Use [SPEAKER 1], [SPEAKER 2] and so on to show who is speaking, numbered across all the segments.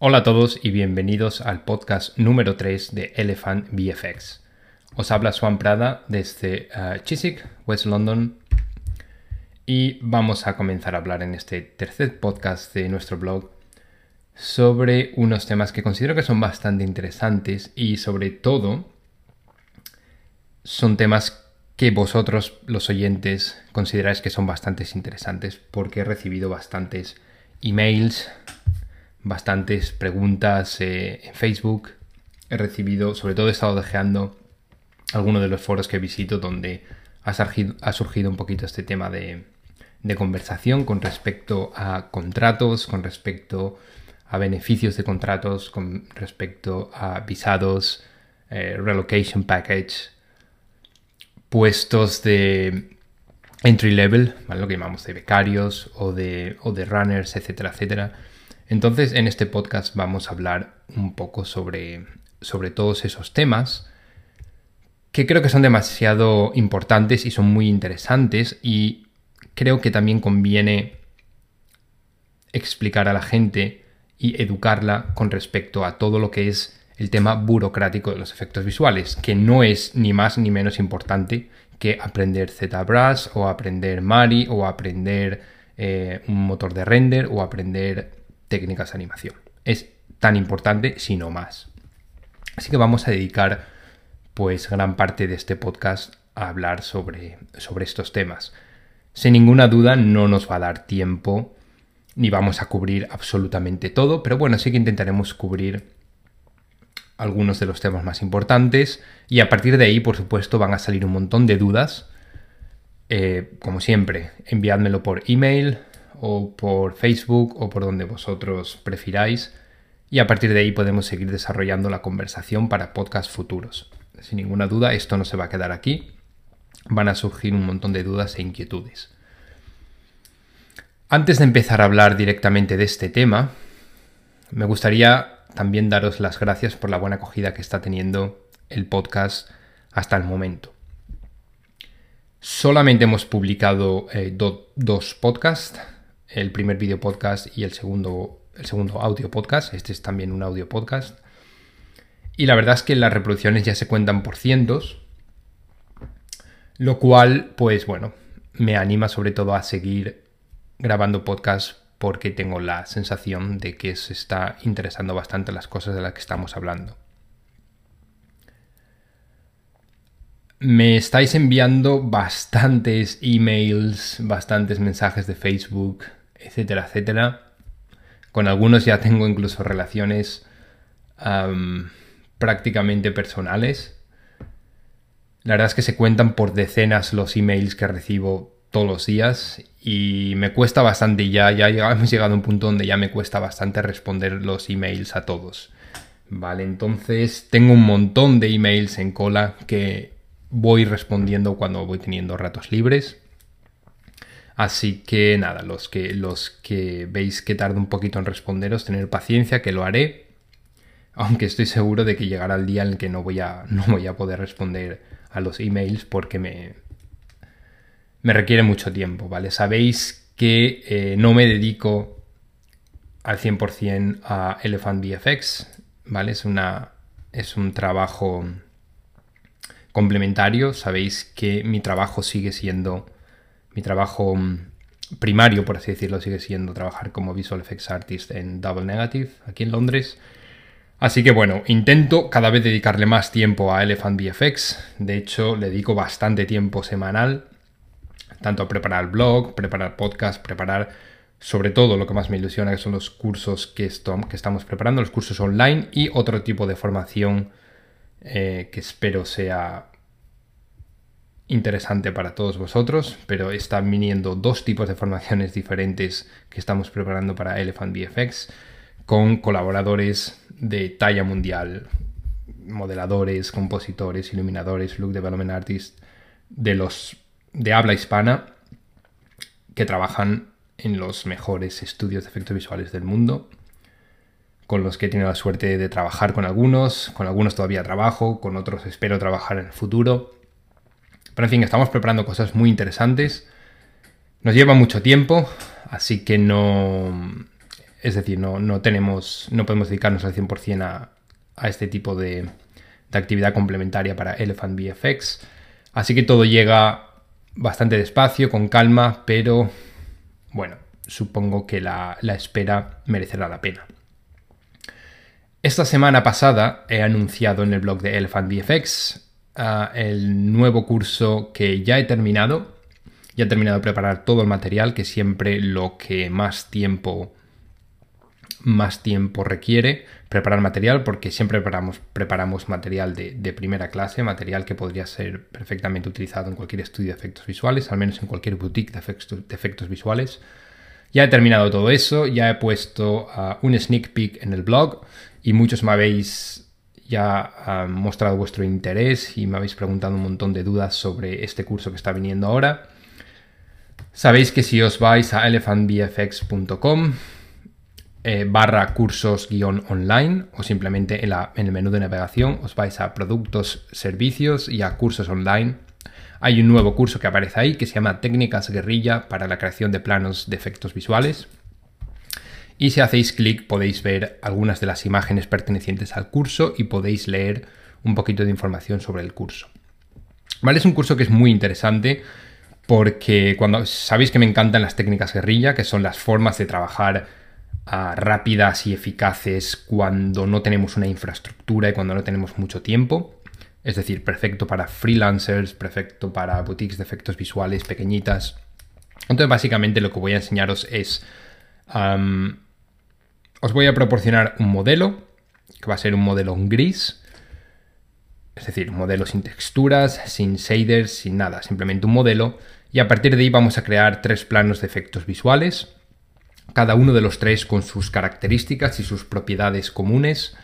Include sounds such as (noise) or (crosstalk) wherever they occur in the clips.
[SPEAKER 1] Hola a todos y bienvenidos al podcast número 3 de Elephant VFX. Os habla Swan Prada desde uh, Chiswick, West London, y vamos a comenzar a hablar en este tercer podcast de nuestro blog sobre unos temas que considero que son bastante interesantes y sobre todo son temas que vosotros, los oyentes, consideráis que son bastante interesantes porque he recibido bastantes emails, bastantes preguntas eh, en Facebook. He recibido, sobre todo he estado dejeando algunos de los foros que visito donde ha surgido, ha surgido un poquito este tema de, conversación con respecto a contratos, con respecto a beneficios de contratos, con respecto a visados, eh, relocation package, puestos de entry level, ¿vale? lo que llamamos de becarios o de, o de runners, etcétera, etcétera entonces, en este podcast vamos a hablar un poco sobre, sobre todos esos temas que creo que son demasiado importantes y son muy interesantes y creo que también conviene explicar a la gente y educarla con respecto a todo lo que es el tema burocrático de los efectos visuales, que no es ni más ni menos importante que aprender ZBrush o aprender Mari o aprender eh, un motor de render o aprender técnicas de animación. Es tan importante, si no más. Así que vamos a dedicar pues gran parte de este podcast a hablar sobre, sobre estos temas. Sin ninguna duda no nos va a dar tiempo ni vamos a cubrir absolutamente todo, pero bueno, sí que intentaremos cubrir algunos de los temas más importantes y a partir de ahí, por supuesto, van a salir un montón de dudas. Eh, como siempre, enviádmelo por email, o por Facebook o por donde vosotros prefiráis y a partir de ahí podemos seguir desarrollando la conversación para podcasts futuros. Sin ninguna duda, esto no se va a quedar aquí. Van a surgir un montón de dudas e inquietudes. Antes de empezar a hablar directamente de este tema, me gustaría también daros las gracias por la buena acogida que está teniendo el podcast hasta el momento. Solamente hemos publicado eh, dos podcasts el primer video podcast y el segundo, el segundo audio podcast. Este es también un audio podcast. Y la verdad es que las reproducciones ya se cuentan por cientos. Lo cual, pues bueno, me anima sobre todo a seguir grabando podcast porque tengo la sensación de que se está interesando bastante las cosas de las que estamos hablando. Me estáis enviando bastantes emails, bastantes mensajes de Facebook, etcétera, etcétera. Con algunos ya tengo incluso relaciones prácticamente personales. La verdad es que se cuentan por decenas los emails que recibo todos los días y me cuesta bastante ya, ya (laughs) hemos llegado a un punto donde ya me cuesta bastante responder los emails a todos. Vale, entonces tengo un montón de emails en cola que voy respondiendo cuando voy teniendo ratos libres. Así que nada, los que, los que veis que tardo un poquito en responderos, tener paciencia, que lo haré. Aunque estoy seguro de que llegará el día en el que no voy a, (laughs) no voy a poder responder a los emails porque me, me requiere mucho tiempo, ¿vale? Sabéis que eh, no me dedico al 100% a Elephant VFX, ¿vale? Es, una, es un trabajo complementario. Sabéis que mi trabajo sigue siendo mi trabajo mm, primario, por así decirlo, sigue siendo trabajar como Visual Effects Artist en Double Negative, aquí en Londres. Así que bueno, intento cada vez dedicarle más tiempo a Elephant VFX. De hecho, le dedico bastante tiempo semanal, tanto a preparar blog, preparar podcast, preparar sobre todo lo que más me ilusiona, que son los cursos que, que estamos preparando, los cursos online y otro tipo de formación eh, que espero sea interesante para todos vosotros, pero están viniendo dos tipos de formaciones diferentes que estamos preparando para Elephant VFX con colaboradores de talla mundial, modeladores, compositores, iluminadores, look development artists de los de habla hispana que trabajan en los mejores estudios de efectos visuales del mundo, con los que he tenido la suerte de trabajar con algunos, con algunos todavía trabajo, con otros espero trabajar en el futuro pero en fin, estamos preparando cosas muy interesantes. Nos lleva mucho tiempo, así que no... Es decir, no, no, tenemos, no podemos dedicarnos al 100% a, a este tipo de, de actividad complementaria para Elephant VFX. Así que todo llega bastante despacio, con calma, pero bueno, supongo que la, espera merecerá la pena. Esta semana pasada he anunciado en el blog de Elephant VFX ah, el nuevo curso que ya he terminado. Ya he terminado de preparar todo el material, que siempre lo que más tiempo más tiempo requiere preparar material porque siempre preparamos, preparamos material de, primera clase, material que podría ser perfectamente utilizado en cualquier estudio de efectos visuales, al menos en cualquier boutique de efectos, de efectos visuales. Ya he terminado todo eso, ya he puesto uh, un sneak peek en el blog y muchos me habéis ya mostrado vuestro interés y me habéis preguntado un montón de dudas sobre este curso que está viniendo ahora. Sabéis que si os vais a elephantbfx.com eh, barra cursos guion online o simplemente en, en el menú de navegación os vais a productos, servicios y a cursos online. Hay un nuevo curso que aparece ahí que se llama Técnicas Guerrilla para la creación de planos de efectos visuales. Y si hacéis clic podéis ver algunas de las imágenes pertenecientes al curso y podéis leer un poquito de información sobre el curso. ¿Vale? Es un curso que es muy interesante porque cuando sabéis que me encantan las técnicas guerrilla, que son las formas de trabajar rápidas y eficaces cuando no tenemos una infraestructura y cuando no tenemos mucho tiempo. Es decir, perfecto para freelancers, perfecto para boutiques de efectos visuales pequeñitas. Entonces, básicamente lo que voy a enseñaros es... os voy a proporcionar un modelo, que va a ser un modelo en gris. Es decir, un modelo sin texturas, sin shaders, sin nada, simplemente un modelo. Y a partir de ahí vamos a crear tres planos de efectos visuales cada uno de los tres con sus características y sus propiedades comunes.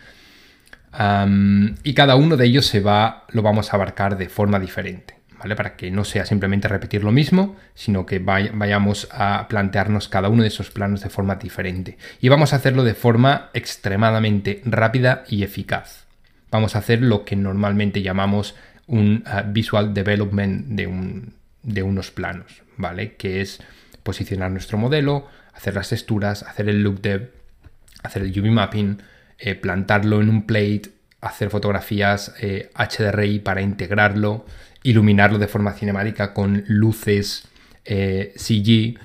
[SPEAKER 1] y cada uno de ellos se va, lo vamos a abarcar de forma diferente, ¿vale? Para que no sea simplemente repetir lo mismo, sino que vayamos a plantearnos cada uno de esos planos de forma diferente. Y vamos a hacerlo de forma extremadamente rápida y eficaz. Vamos a hacer lo que normalmente llamamos un ah, visual development de, un, de unos planos, ¿vale? Que es posicionar nuestro modelo, hacer las texturas, hacer el look dev, hacer el UV mapping, eh, plantarlo en un plate, hacer fotografías HDRI eh, para integrarlo, iluminarlo de forma cinemática con luces eh, CG,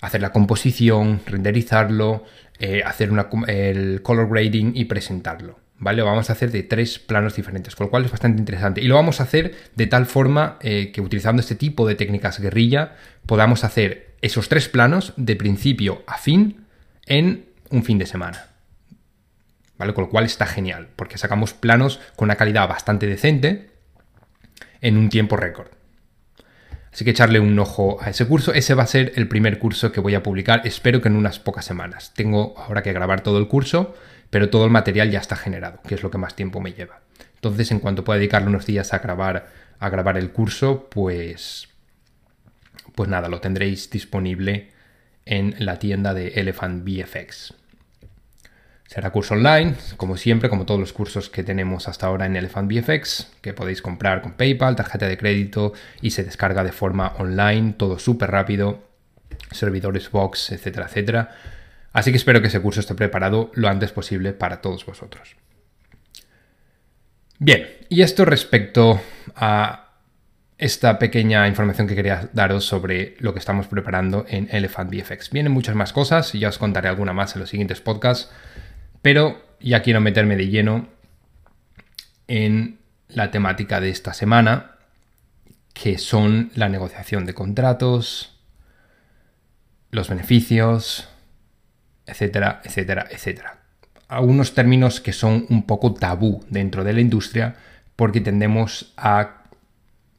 [SPEAKER 1] hacer la composición, renderizarlo, hacer el color grading y presentarlo. ¿Vale? Lo vamos a hacer de tres planos diferentes, con lo cual es bastante interesante. Y lo vamos a hacer de tal forma que utilizando este tipo de técnicas guerrilla podamos hacer esos tres planos de principio a fin en un fin de semana. ¿Vale? Con lo cual está genial, porque sacamos planos con una calidad bastante decente en un tiempo récord. Así que echarle un ojo a ese curso. Ese va a ser el primer curso que voy a publicar, espero que en unas pocas semanas. Tengo ahora que grabar todo el curso, pero todo el material ya está generado, que es lo que más tiempo me lleva. Entonces, en cuanto pueda dedicarle unos días a grabar, a grabar el curso, pues, pues nada, lo tendréis disponible en la tienda de Elephant VFX. Será curso online, como siempre, como todos los cursos que tenemos hasta ahora en Elephant VFX, que podéis comprar con PayPal, tarjeta de crédito y se descarga de forma online, todo súper rápido, servidores Box, etcétera, etcétera. Así que espero que ese curso esté preparado lo antes posible para todos vosotros. Bien, y esto respecto a esta pequeña información que quería daros sobre lo que estamos preparando en Elephant VFX. Vienen muchas más cosas y ya os contaré alguna más en los siguientes podcasts, pero ya quiero meterme de lleno en la temática de esta semana, que son la negociación de contratos, los beneficios, etcétera, etcétera, etcétera. Algunos términos que son un poco tabú dentro de la industria porque tendemos a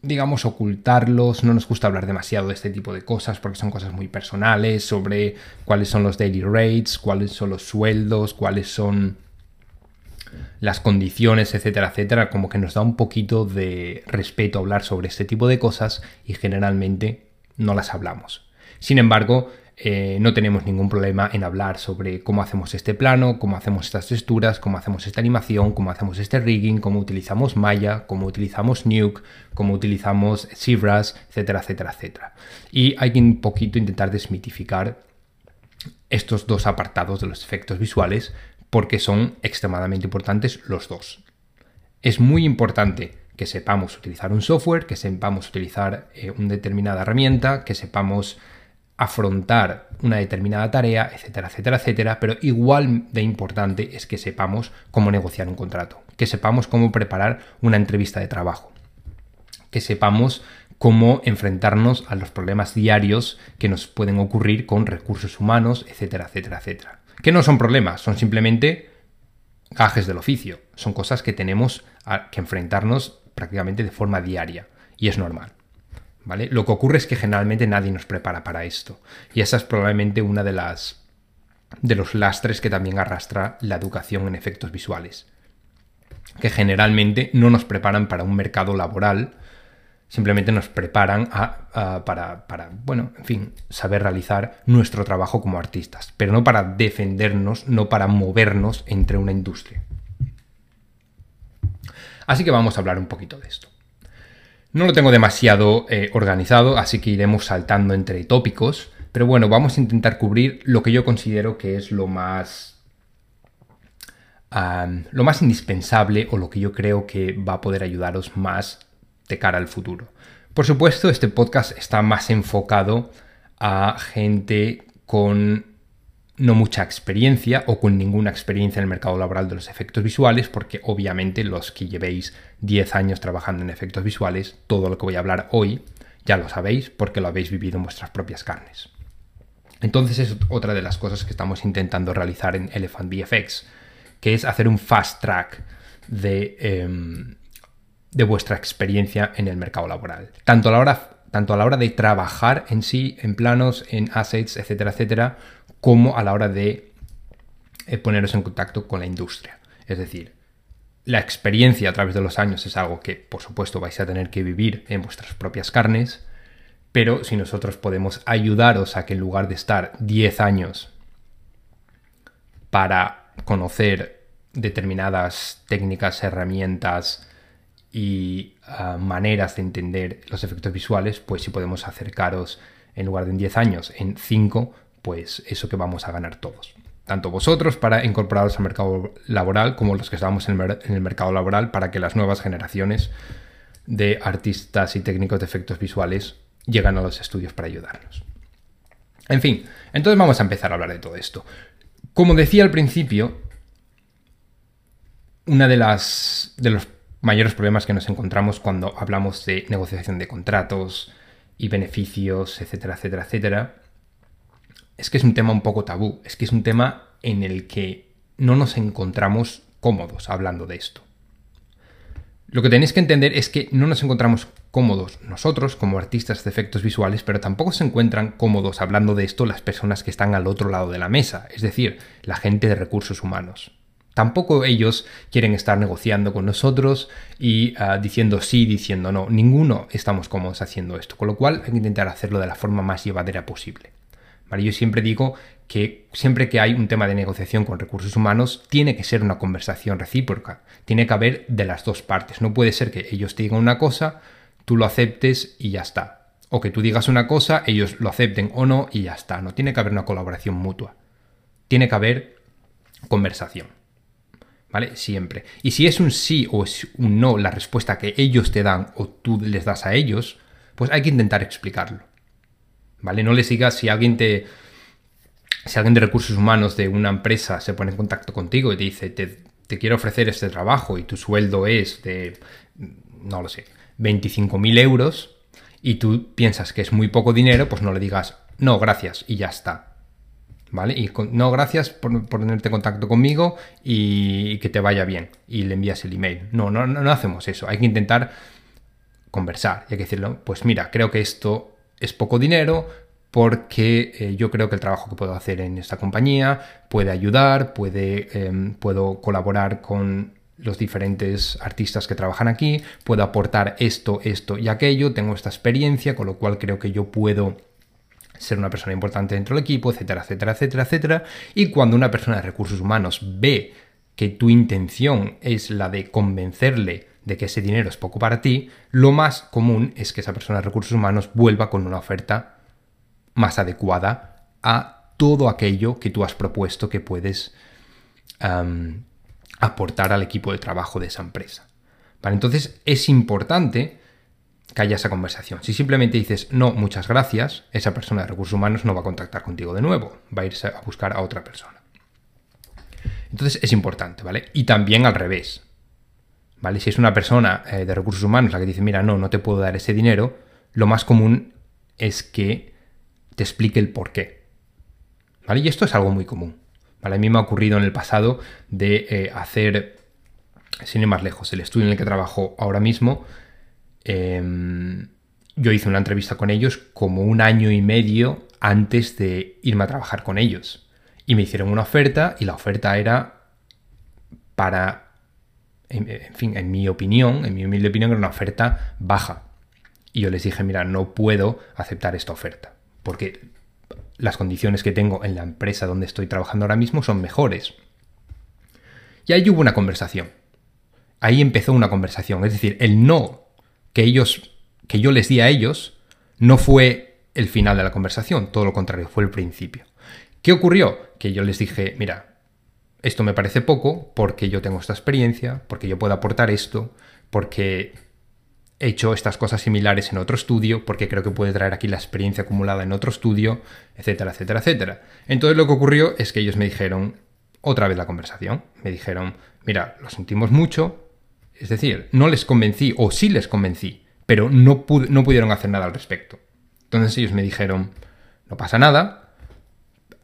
[SPEAKER 1] digamos, ocultarlos. No nos gusta hablar demasiado de este tipo de cosas porque son cosas muy personales sobre cuáles son los daily rates, cuáles son los sueldos, cuáles son las condiciones, etcétera, etcétera. Como que nos da un poquito de respeto hablar sobre este tipo de cosas y generalmente no las hablamos. Sin embargo, eh, no tenemos ningún problema en hablar sobre cómo hacemos este plano, cómo hacemos estas texturas, cómo hacemos esta animación, cómo hacemos este rigging, cómo utilizamos Maya, cómo utilizamos Nuke, cómo utilizamos ZBrush, etcétera, etcétera, etcétera. Y hay que un poquito intentar desmitificar estos dos apartados de los efectos visuales porque son extremadamente importantes los dos. Es muy importante que sepamos utilizar un software, que sepamos utilizar eh, una determinada herramienta, que sepamos afrontar una determinada tarea, etcétera, etcétera, etcétera, pero igual de importante es que sepamos cómo negociar un contrato, que sepamos cómo preparar una entrevista de trabajo, que sepamos cómo enfrentarnos a los problemas diarios que nos pueden ocurrir con recursos humanos, etcétera, etcétera, etcétera. Que no son problemas, son simplemente gajes del oficio, son cosas que tenemos que enfrentarnos prácticamente de forma diaria y es normal. Lo que ocurre es que generalmente nadie nos prepara para esto y esa es probablemente una de las de los lastres que también arrastra la educación en efectos visuales, que generalmente no nos preparan para un mercado laboral simplemente nos preparan para, para, bueno, en fin, saber realizar nuestro trabajo como artistas, pero no para defendernos, no para movernos entre una industria. Así que vamos a hablar un poquito de esto. No lo tengo demasiado eh, organizado, así que iremos saltando entre tópicos, pero bueno, vamos a intentar cubrir lo que yo considero que es lo más lo más indispensable o lo que yo creo que va a poder ayudaros más de cara al futuro. Por supuesto, este podcast está más enfocado a gente con no mucha experiencia o con ninguna experiencia en el mercado laboral de los efectos visuales, porque obviamente los que llevéis 10 años trabajando en efectos visuales, todo lo que voy a hablar hoy ya lo sabéis porque lo habéis vivido en vuestras propias carnes. Entonces es otra de las cosas que estamos intentando realizar en Elephant VFX, que es hacer un fast track de, em, de vuestra experiencia en el mercado laboral. Tanto a la hora tanto a la hora de trabajar en sí, en planos, en assets, etcétera, etcétera, como a la hora de eh, poneros en contacto con la industria. Es decir, la experiencia a través de los años es algo que, por supuesto, vais a tener que vivir en vuestras propias carnes, pero si nosotros podemos ayudaros a que en lugar de estar 10 años para conocer determinadas técnicas, herramientas, y ah, maneras de entender los efectos visuales, pues si podemos acercaros en lugar de en 10 años, en 5, pues eso que vamos a ganar todos. Tanto vosotros para incorporaros al mercado laboral como los que estamos en el, mercado laboral para que las nuevas generaciones de artistas y técnicos de efectos visuales lleguen a los estudios para ayudarnos. En fin, entonces vamos a empezar a hablar de todo esto. Como decía al principio, una de las de los mayores problemas que nos encontramos cuando hablamos de negociación de contratos y beneficios, etcétera, etcétera, etcétera, es que es un tema un poco tabú, es que es un tema en el que no nos encontramos cómodos hablando de esto. Lo que tenéis que entender es que no nos encontramos cómodos nosotros como artistas de efectos visuales, pero tampoco se encuentran cómodos hablando de esto las personas que están al otro lado de la mesa, es decir, la gente de recursos humanos. Tampoco ellos quieren estar negociando con nosotros y ah, diciendo sí, diciendo no. Ninguno estamos cómodos haciendo esto, con lo cual hay que intentar hacerlo de la forma más llevadera posible. Yo siempre digo que siempre que hay un tema de negociación con recursos humanos, tiene que ser una conversación recíproca. Tiene que haber de las dos partes. No puede ser que ellos te digan una cosa, tú lo aceptes y ya está. O que tú digas una cosa, ellos lo acepten o no y ya está. No tiene que haber una colaboración mutua. Tiene que haber conversación. ¿vale? Siempre. Y si es un sí o es un no la respuesta que ellos te dan o tú les das a ellos, pues hay que intentar explicarlo. ¿Vale? No les digas si alguien te. Si alguien de recursos humanos de una empresa se pone en contacto contigo y te dice, te, te quiero ofrecer este trabajo y tu sueldo es de, no lo sé, 25.000 euros y tú piensas que es muy poco dinero, pues no le digas, no, gracias y ya está. ¿vale? Y no, gracias por, ponerte en contacto conmigo y, que te vaya bien. Y le envías el email. No, no, no, hacemos eso. Hay que intentar conversar y hay que decirlo, pues mira, creo que esto es poco dinero porque eh, yo creo que el trabajo que puedo hacer en esta compañía puede ayudar, puede, em, puedo colaborar con los diferentes artistas que trabajan aquí, puedo aportar esto, esto y aquello, tengo esta experiencia, con lo cual creo que yo puedo ser una persona importante dentro del equipo, etcétera, etcétera, etcétera, etcétera. Y cuando una persona de recursos humanos ve que tu intención es la de convencerle de que ese dinero es poco para ti, lo más común es que esa persona de recursos humanos vuelva con una oferta más adecuada a todo aquello que tú has propuesto que puedes aportar al equipo de trabajo de esa empresa. Entonces es importante que haya esa conversación. Si simplemente dices no, muchas gracias, esa persona de recursos humanos no va a contactar contigo de nuevo, va a irse a buscar a otra persona. Entonces es importante, ¿vale? Y también al revés. ¿Vale? Si es una persona eh, de recursos humanos la que dice, mira, no, no te puedo dar ese dinero, lo más común es que te explique el por qué. ¿Vale? Y esto es algo muy común. A mí me ha ocurrido en el pasado de eh, hacer, sin ir más lejos, el estudio en el que trabajo ahora mismo. Em, yo hice una entrevista con ellos como un año y medio antes de irme a trabajar con ellos. Y me hicieron una oferta y la oferta era para, en, fin, en mi opinión, en mi humilde opinión, era una oferta baja. Y yo les dije, mira, no puedo aceptar esta oferta, porque las condiciones que tengo en la empresa donde estoy trabajando ahora mismo son mejores. Y ahí hubo una conversación. Ahí empezó una conversación. Es decir, el no que ellos, que yo les di a ellos, no fue el final de la conversación, todo lo contrario, fue el principio. ¿Qué ocurrió? Que yo les dije, mira, esto me parece poco porque yo tengo esta experiencia, porque yo puedo aportar esto, porque he hecho estas cosas similares en otro estudio, porque creo que puede traer aquí la experiencia acumulada en otro estudio, etcétera, etcétera, etcétera. Entonces lo que ocurrió es que ellos me dijeron, otra vez la conversación, me dijeron, mira, lo sentimos mucho, es decir, no les convencí, o sí les convencí, pero no, no pudieron hacer nada al respecto. Entonces ellos me dijeron, no pasa nada,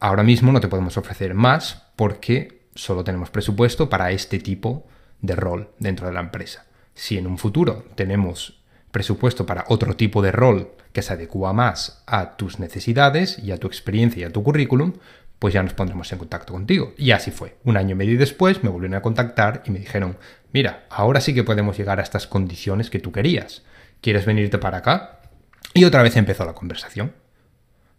[SPEAKER 1] ahora mismo no te podemos ofrecer más porque solo tenemos presupuesto para este tipo de rol dentro de la empresa. Si en un futuro tenemos presupuesto para otro tipo de rol que se adecua más a tus necesidades y a tu experiencia y a tu currículum, pues ya nos pondremos en contacto contigo. Y así fue. Un año y medio después me volvieron a contactar y me dijeron, mira, ahora sí que podemos llegar a estas condiciones que tú querías. ¿Quieres venirte para acá? Y otra vez empezó la conversación.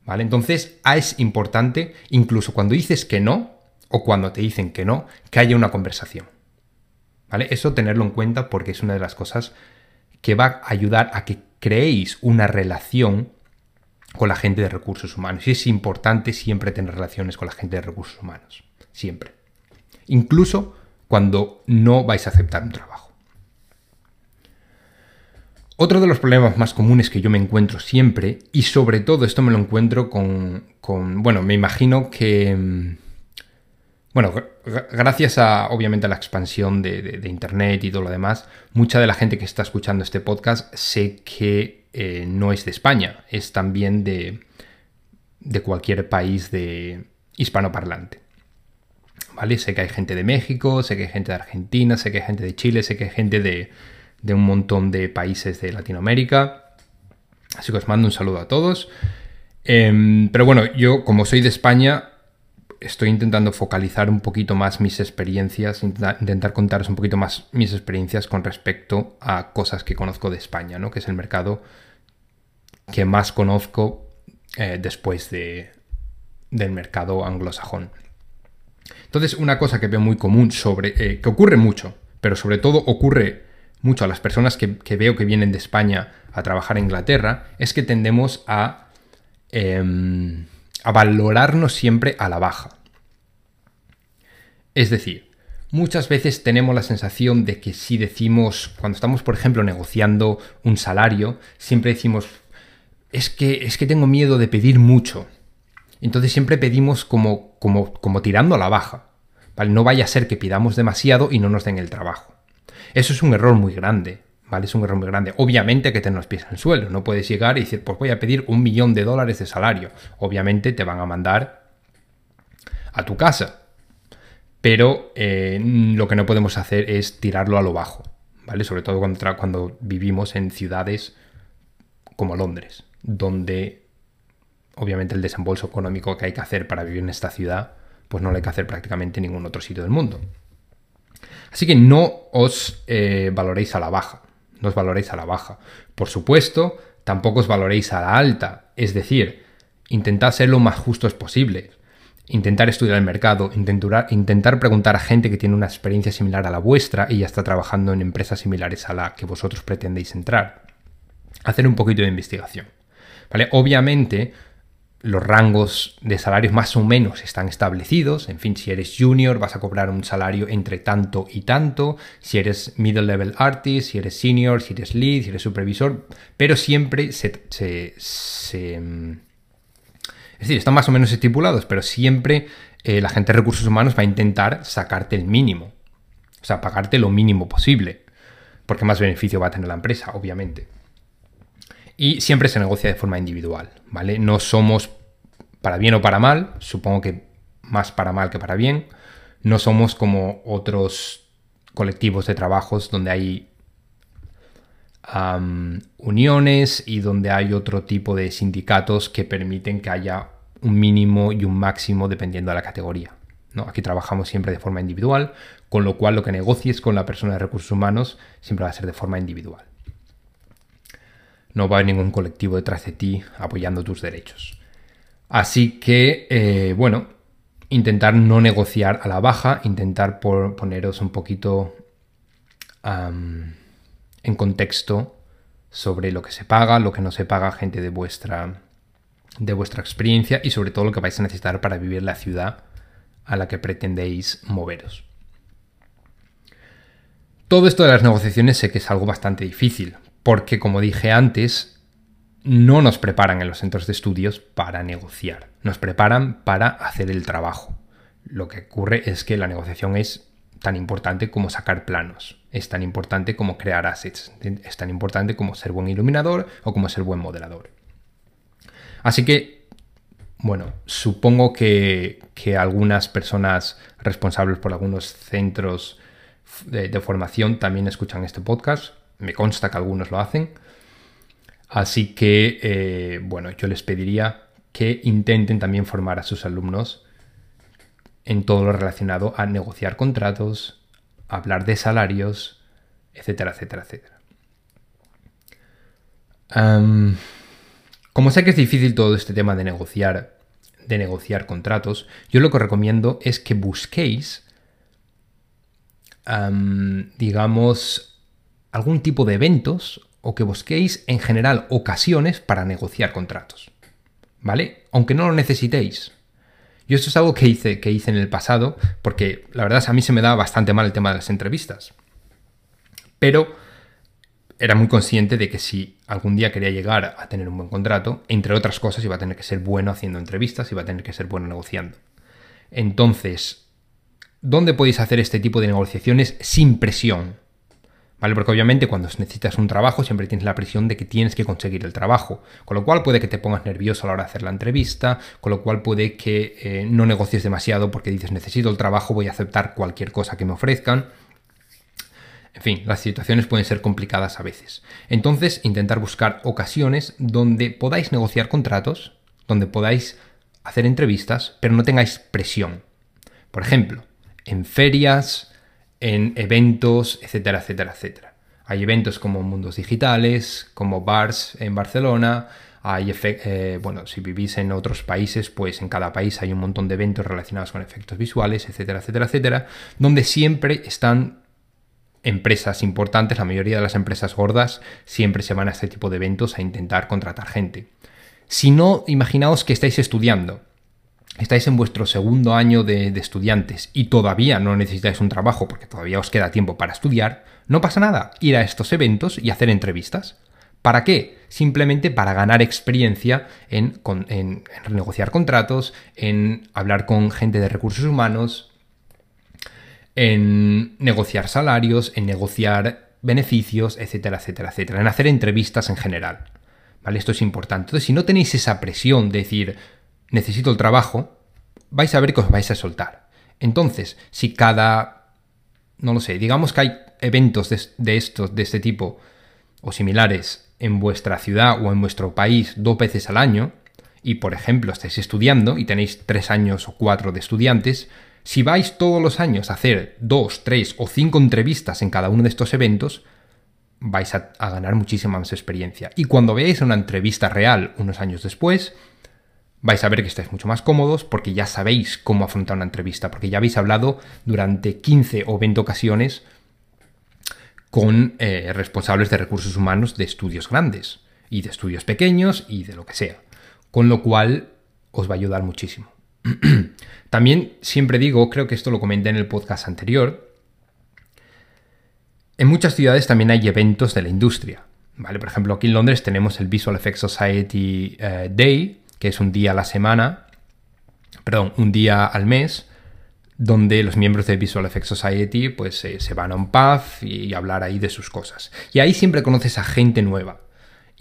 [SPEAKER 1] ¿Vale? Entonces es importante, incluso cuando dices que no, o cuando te dicen que no, que haya una conversación. ¿Vale? Eso tenerlo en cuenta porque es una de las cosas que va a ayudar a que creéis una relación con la gente de recursos humanos. Y es importante siempre tener relaciones con la gente de recursos humanos. Siempre. Incluso cuando no vais a aceptar un trabajo. Otro de los problemas más comunes que yo me encuentro siempre, y sobre todo esto me lo encuentro con, bueno, me imagino que, mm, bueno, gracias a, obviamente, a la expansión de, Internet y todo lo demás, mucha de la gente que está escuchando este podcast sé que eh, no es de España, es también de, de cualquier país de hispanoparlante. ¿Vale? Sé que hay gente de México, sé que hay gente de Argentina, sé que hay gente de Chile, sé que hay gente de, de un montón de países de Latinoamérica. Así que os mando un saludo a todos. Em, pero bueno, yo como soy de España, estoy intentando focalizar un poquito más mis experiencias, intentar contaros un poquito más mis experiencias con respecto a cosas que conozco de España, ¿no? que es el mercado que más conozco eh, después de, del mercado anglosajón. Entonces, una cosa que veo muy común sobre, eh, que ocurre mucho, pero sobre todo ocurre mucho a las personas que, veo que vienen de España a trabajar en Inglaterra es que tendemos a, em, a valorarnos siempre a la baja. Es decir, muchas veces tenemos la sensación de que si decimos, cuando estamos, por ejemplo, negociando un salario, siempre decimos, es que, es que tengo miedo de pedir mucho. Entonces siempre pedimos como, como, como tirando a la baja. No vaya a ser que pidamos demasiado y no nos den el trabajo. Eso es un error muy grande, ¿vale? Es un error muy grande. Obviamente que tener los pies en el suelo. No puedes llegar y decir, pues voy a pedir un millón de dólares de salario. Obviamente te van a mandar a tu casa. Pero eh, lo que no podemos hacer es tirarlo a lo bajo, ¿vale? Sobre todo cuando, cuando vivimos en ciudades como Londres, donde obviamente el desembolso económico que hay que hacer para vivir en esta ciudad, pues no lo hay que hacer prácticamente en ningún otro sitio del mundo. Así que no os eh, valoréis a la baja, no os valoréis a la baja. Por supuesto, tampoco os valoréis a la alta, es decir, intentad ser lo más justos posible. Intentar estudiar el mercado, intentar, intentar preguntar a gente que tiene una experiencia similar a la vuestra y ya está trabajando en empresas similares a la que vosotros pretendéis entrar. Hacer un poquito de investigación. ¿Vale? Obviamente, los rangos de salarios más o menos están establecidos. En fin, si eres junior vas a cobrar un salario entre tanto y tanto. Si eres middle level artist, si eres senior, si eres lead, si eres supervisor. Pero siempre se... se, mm, es decir, están más o menos estipulados, pero siempre eh, la gente de recursos humanos va a intentar sacarte el mínimo. O sea, pagarte lo mínimo posible. Porque más beneficio va a tener la empresa, obviamente. Y siempre se negocia de forma individual, ¿vale? No somos para bien o para mal, supongo que más para mal que para bien. No somos como otros colectivos de trabajos donde hay uniones y donde hay otro tipo de sindicatos que permiten que haya un mínimo y un máximo dependiendo de la categoría. Aquí trabajamos siempre de forma individual, con lo cual lo que negocies con la persona de recursos humanos siempre va a ser de forma individual no va a ningún colectivo detrás de ti apoyando tus derechos. Así que, eh, bueno, intentar no negociar a la baja, intentar poneros un poquito en contexto sobre lo que se paga, lo que no se paga gente de vuestra, de vuestra experiencia y sobre todo lo que vais a necesitar para vivir la ciudad a la que pretendéis moveros. Todo esto de las negociaciones sé que es algo bastante difícil, porque como dije antes, no nos preparan en los centros de estudios para negociar, nos preparan para hacer el trabajo. Lo que ocurre es que la negociación es tan importante como sacar planos, es tan importante como crear assets, es tan importante como ser buen iluminador o como ser buen modelador. Así que, bueno, supongo que, algunas personas responsables por algunos centros de formación también escuchan este podcast me consta que algunos lo hacen. Así que, eh, bueno, yo les pediría que intenten también formar a sus alumnos en todo lo relacionado a negociar contratos, hablar de salarios, etcétera, etcétera, etcétera. como sé que es difícil todo este tema de negociar, de negociar contratos, yo lo que recomiendo es que busquéis, digamos, algún tipo de eventos o que busquéis en general ocasiones para negociar contratos. ¿Vale? Aunque no lo necesitéis. Yo esto es algo que hice, que hice en el pasado, porque la verdad es a mí se me da bastante mal el tema de las entrevistas. Pero era muy consciente de que si algún día quería llegar a tener un buen contrato, entre otras cosas iba a tener que ser bueno haciendo entrevistas, iba a tener que ser bueno negociando. Entonces, ¿dónde podéis hacer este tipo de negociaciones sin presión? Porque obviamente cuando necesitas un trabajo siempre tienes la presión de que tienes que conseguir el trabajo, con lo cual puede que te pongas nervioso a la hora de hacer la entrevista, con lo cual puede que eh, no negocies demasiado porque dices necesito el trabajo, voy a aceptar cualquier cosa que me ofrezcan. En fin, las situaciones pueden ser complicadas a veces. Entonces, intentar buscar ocasiones donde podáis negociar contratos, donde podáis hacer entrevistas, pero no tengáis presión. Por ejemplo, en ferias, en eventos, etcétera, etcétera, etcétera. Hay eventos como Mundos Digitales, como BARS en Barcelona, hay eh, bueno, si vivís en otros países, pues en cada país hay un montón de eventos relacionados con efectos visuales, etcétera, etcétera, etcétera, donde siempre están empresas importantes, la mayoría de las empresas gordas siempre se van a este tipo de eventos a intentar contratar gente. Si no, imaginaos que estáis estudiando estáis en vuestro segundo año de, estudiantes y todavía no necesitáis un trabajo porque todavía os queda tiempo para estudiar, no pasa nada, ir a estos eventos y hacer entrevistas. ¿Para qué? Simplemente para ganar experiencia en, en, renegociar contratos, en hablar con gente de recursos humanos, en negociar salarios, en negociar beneficios, etcétera, etcétera, etcétera, en hacer entrevistas en general. ¿Vale? Esto es importante. Entonces, si no tenéis esa presión de decir, necesito el trabajo, vais a ver que os vais a soltar. Entonces, si cada, no lo sé, digamos que hay eventos de, estos, de este tipo o similares en vuestra ciudad o en vuestro país dos veces al año, y por ejemplo estáis estudiando y tenéis tres años o cuatro de estudiantes, si vais todos los años a hacer dos, tres o cinco entrevistas en cada uno de estos eventos, vais a, a ganar muchísima más experiencia. Y cuando veáis una entrevista real unos años después, vais a ver que estáis mucho más cómodos porque ya sabéis cómo afrontar una entrevista, porque ya habéis hablado durante 15 o 20 ocasiones con eh, responsables de recursos humanos de estudios grandes y de estudios pequeños y de lo que sea. Con lo cual os va a ayudar muchísimo. (clears throat) También siempre digo, creo que esto lo comenté en el podcast anterior, en muchas ciudades también hay eventos de la industria. ¿vale? Por ejemplo, aquí en Londres tenemos el Visual Effects Society eh, Day, que es un día a la semana, perdón, un día al mes, donde los miembros de Visual Effects Society pues, se van a un pub y hablar ahí de sus cosas. Y ahí siempre conoces a gente nueva.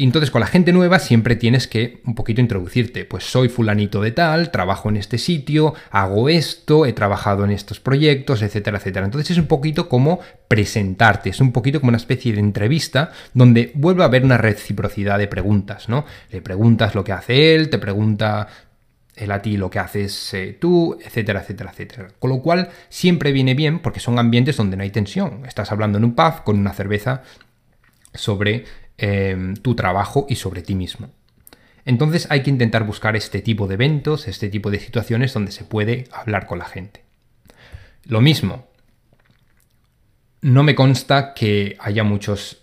[SPEAKER 1] Y entonces con la gente nueva siempre tienes que un poquito introducirte. Pues soy fulanito de tal, trabajo en este sitio, hago esto, he trabajado en estos proyectos, etcétera, etcétera. Entonces es un poquito como presentarte, es un poquito como una especie de entrevista donde vuelve a haber una reciprocidad de preguntas, ¿no? Le preguntas lo que hace él, te pregunta él a ti lo que haces eh, tú, etcétera, etcétera, etcétera. Con lo cual siempre viene bien porque son ambientes donde no hay tensión. Estás hablando en un pub con una cerveza sobre Em, tu trabajo y sobre ti mismo. Entonces hay que intentar buscar este tipo de eventos, este tipo de situaciones donde se puede hablar con la gente. Lo mismo, no me consta que haya muchas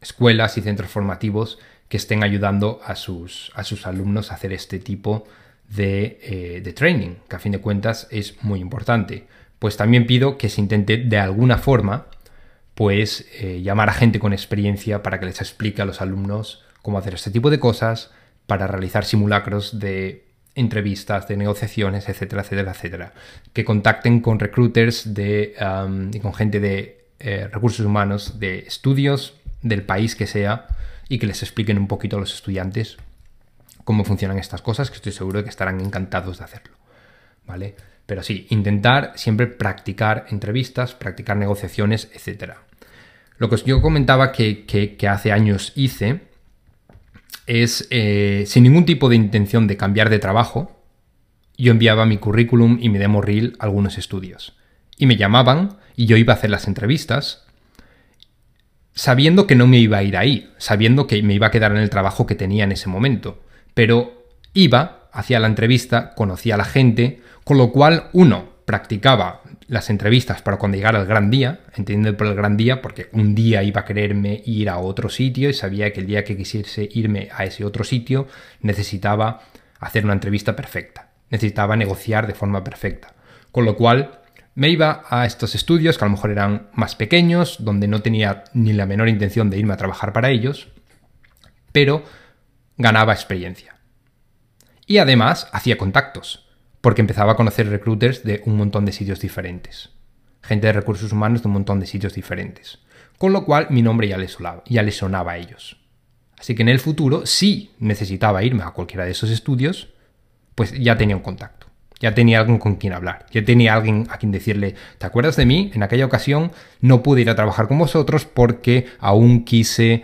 [SPEAKER 1] escuelas y centros formativos que estén ayudando a sus, a sus alumnos a hacer este tipo de, eh, de, training, que a fin de cuentas es muy importante. Pues también pido que se intente de alguna forma pues eh, llamar a gente con experiencia para que les explique a los alumnos cómo hacer este tipo de cosas, para realizar simulacros de entrevistas, de negociaciones, etcétera, etcétera, etcétera. Que contacten con recruiters de, y con gente de eh, recursos humanos de estudios del país que sea y que les expliquen un poquito a los estudiantes cómo funcionan estas cosas, que estoy seguro de que estarán encantados de hacerlo. ¿Vale? Pero sí, intentar siempre practicar entrevistas, practicar negociaciones, etc. Lo que yo comentaba que, hace años hice es, eh, sin ningún tipo de intención de cambiar de trabajo, yo enviaba mi currículum y mi demo reel a algunos estudios. Y me llamaban y yo iba a hacer las entrevistas sabiendo que no me iba a ir ahí, sabiendo que me iba a quedar en el trabajo que tenía en ese momento. Pero iba, hacía la entrevista, conocía a la gente, con lo cual, uno, practicaba las entrevistas para cuando llegara el gran día, entendiendo por el gran día, porque un día iba a quererme ir a otro sitio y sabía que el día que quisiese irme a ese otro sitio necesitaba hacer una entrevista perfecta, necesitaba negociar de forma perfecta. Con lo cual, me iba a estos estudios que a lo mejor eran más pequeños, donde no tenía ni la menor intención de irme a trabajar para ellos, pero ganaba experiencia. Y además hacía contactos porque empezaba a conocer recruiters de un montón de sitios diferentes. Gente de recursos humanos de un montón de sitios diferentes. Con lo cual mi nombre ya le, sonaba, ya sonaba a ellos. Así que en el futuro, si necesitaba irme a cualquiera de esos estudios, pues ya tenía un contacto. Ya tenía alguien con quien hablar. Ya tenía alguien a quien decirle, ¿te acuerdas de mí? En aquella ocasión no pude ir a trabajar con vosotros porque aún quise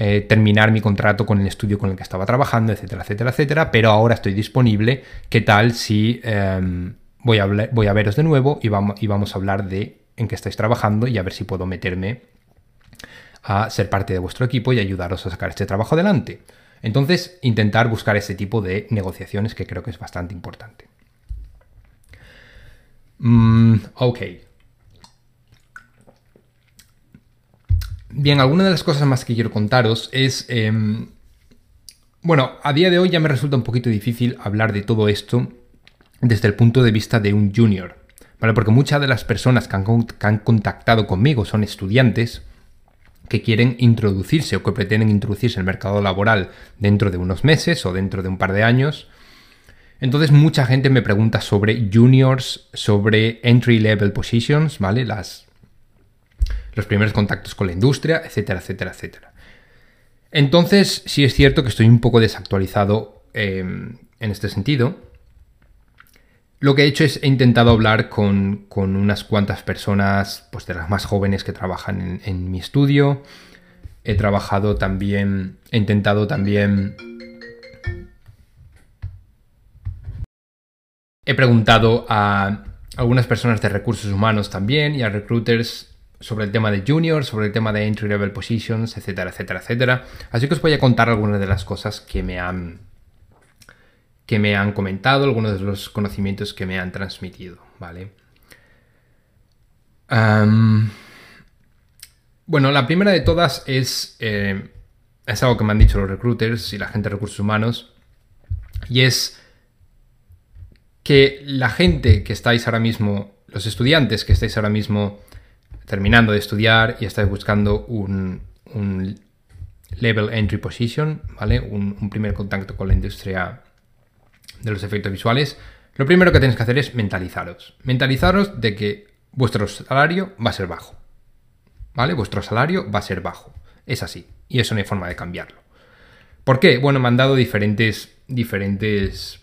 [SPEAKER 1] eh, terminar mi contrato con el estudio con el que estaba trabajando, etcétera, etcétera, etcétera, pero ahora estoy disponible. ¿Qué tal si em, voy, a veros de nuevo y vamos, y vamos a hablar de en qué estáis trabajando y a ver si puedo meterme a ser parte de vuestro equipo y ayudaros a sacar este trabajo adelante? Entonces, intentar buscar ese tipo de negociaciones que creo que es bastante importante. Mm, ok. Bien, alguna de las cosas más que quiero contaros es... Em, bueno, a día de hoy ya me resulta un poquito difícil hablar de todo esto desde el punto de vista de un junior, ¿vale? Porque muchas de las personas que han, contactado conmigo son estudiantes que quieren introducirse o que pretenden introducirse en el mercado laboral dentro de unos meses o dentro de un par de años. Entonces mucha gente me pregunta sobre juniors, sobre entry level positions, ¿vale? Las, los primeros contactos con la industria, etcétera, etcétera, etcétera. Entonces, sí es cierto que estoy un poco desactualizado em, en este sentido. Lo que he hecho es he intentado hablar con, unas cuantas personas, pues de las más jóvenes que trabajan en mi estudio. He trabajado también, he intentado también He preguntado a algunas personas de recursos humanos también y a recruiters sobre el tema de juniors, sobre el tema de entry level positions, etcétera, etcétera, etcétera. Así que os voy a contar algunas de las cosas que me han que me han comentado, algunos de los conocimientos que me han transmitido, ¿vale? bueno, la primera de todas es, eh, es algo que me han dicho los recruiters y la gente de recursos humanos, y es que la gente que estáis ahora mismo, los estudiantes que estáis ahora mismo terminando de estudiar y estáis buscando un, level entry position, ¿vale? Un, primer contacto con la industria de los efectos visuales, lo primero que tenéis que hacer es mentalizaros. Mentalizaros de que vuestro salario va a ser bajo. ¿Vale? Vuestro salario va a ser bajo. Es así. Y eso no hay forma de cambiarlo. ¿Por qué? Bueno, me han dado diferentes, diferentes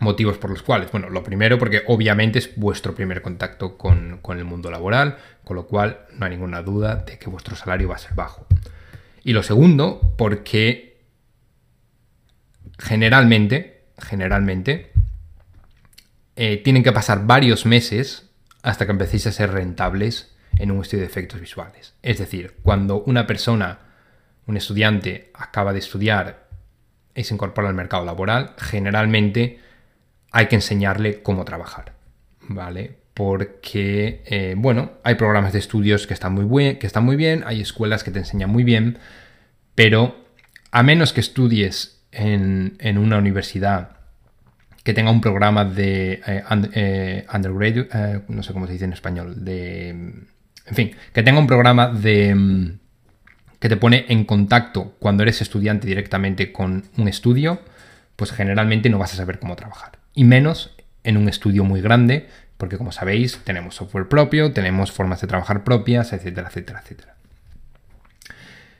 [SPEAKER 1] motivos por los cuales. Bueno, lo primero porque obviamente es vuestro primer contacto con, con, el mundo laboral, con lo cual no hay ninguna duda de que vuestro salario va a ser bajo. Y lo segundo porque generalmente, generalmente, eh, tienen que pasar varios meses hasta que empecéis a ser rentables en un estudio de efectos visuales. Es decir, cuando una persona, un estudiante, acaba de estudiar y se incorpora al mercado laboral, generalmente hay que enseñarle cómo trabajar, ¿vale? Porque, eh, bueno, hay programas de estudios que están, muy que están muy bien, hay escuelas que te enseñan muy bien, pero a menos que estudies en, en una universidad que tenga un programa de eh, eh, undergraduate, no sé cómo se dice en español, de... En fin, que tenga un programa de... Mm, que te pone en contacto cuando eres estudiante directamente con un estudio, pues generalmente no vas a saber cómo trabajar. Y menos en un estudio muy grande, porque como sabéis, tenemos software propio, tenemos formas de trabajar propias, etcétera, etcétera, etcétera.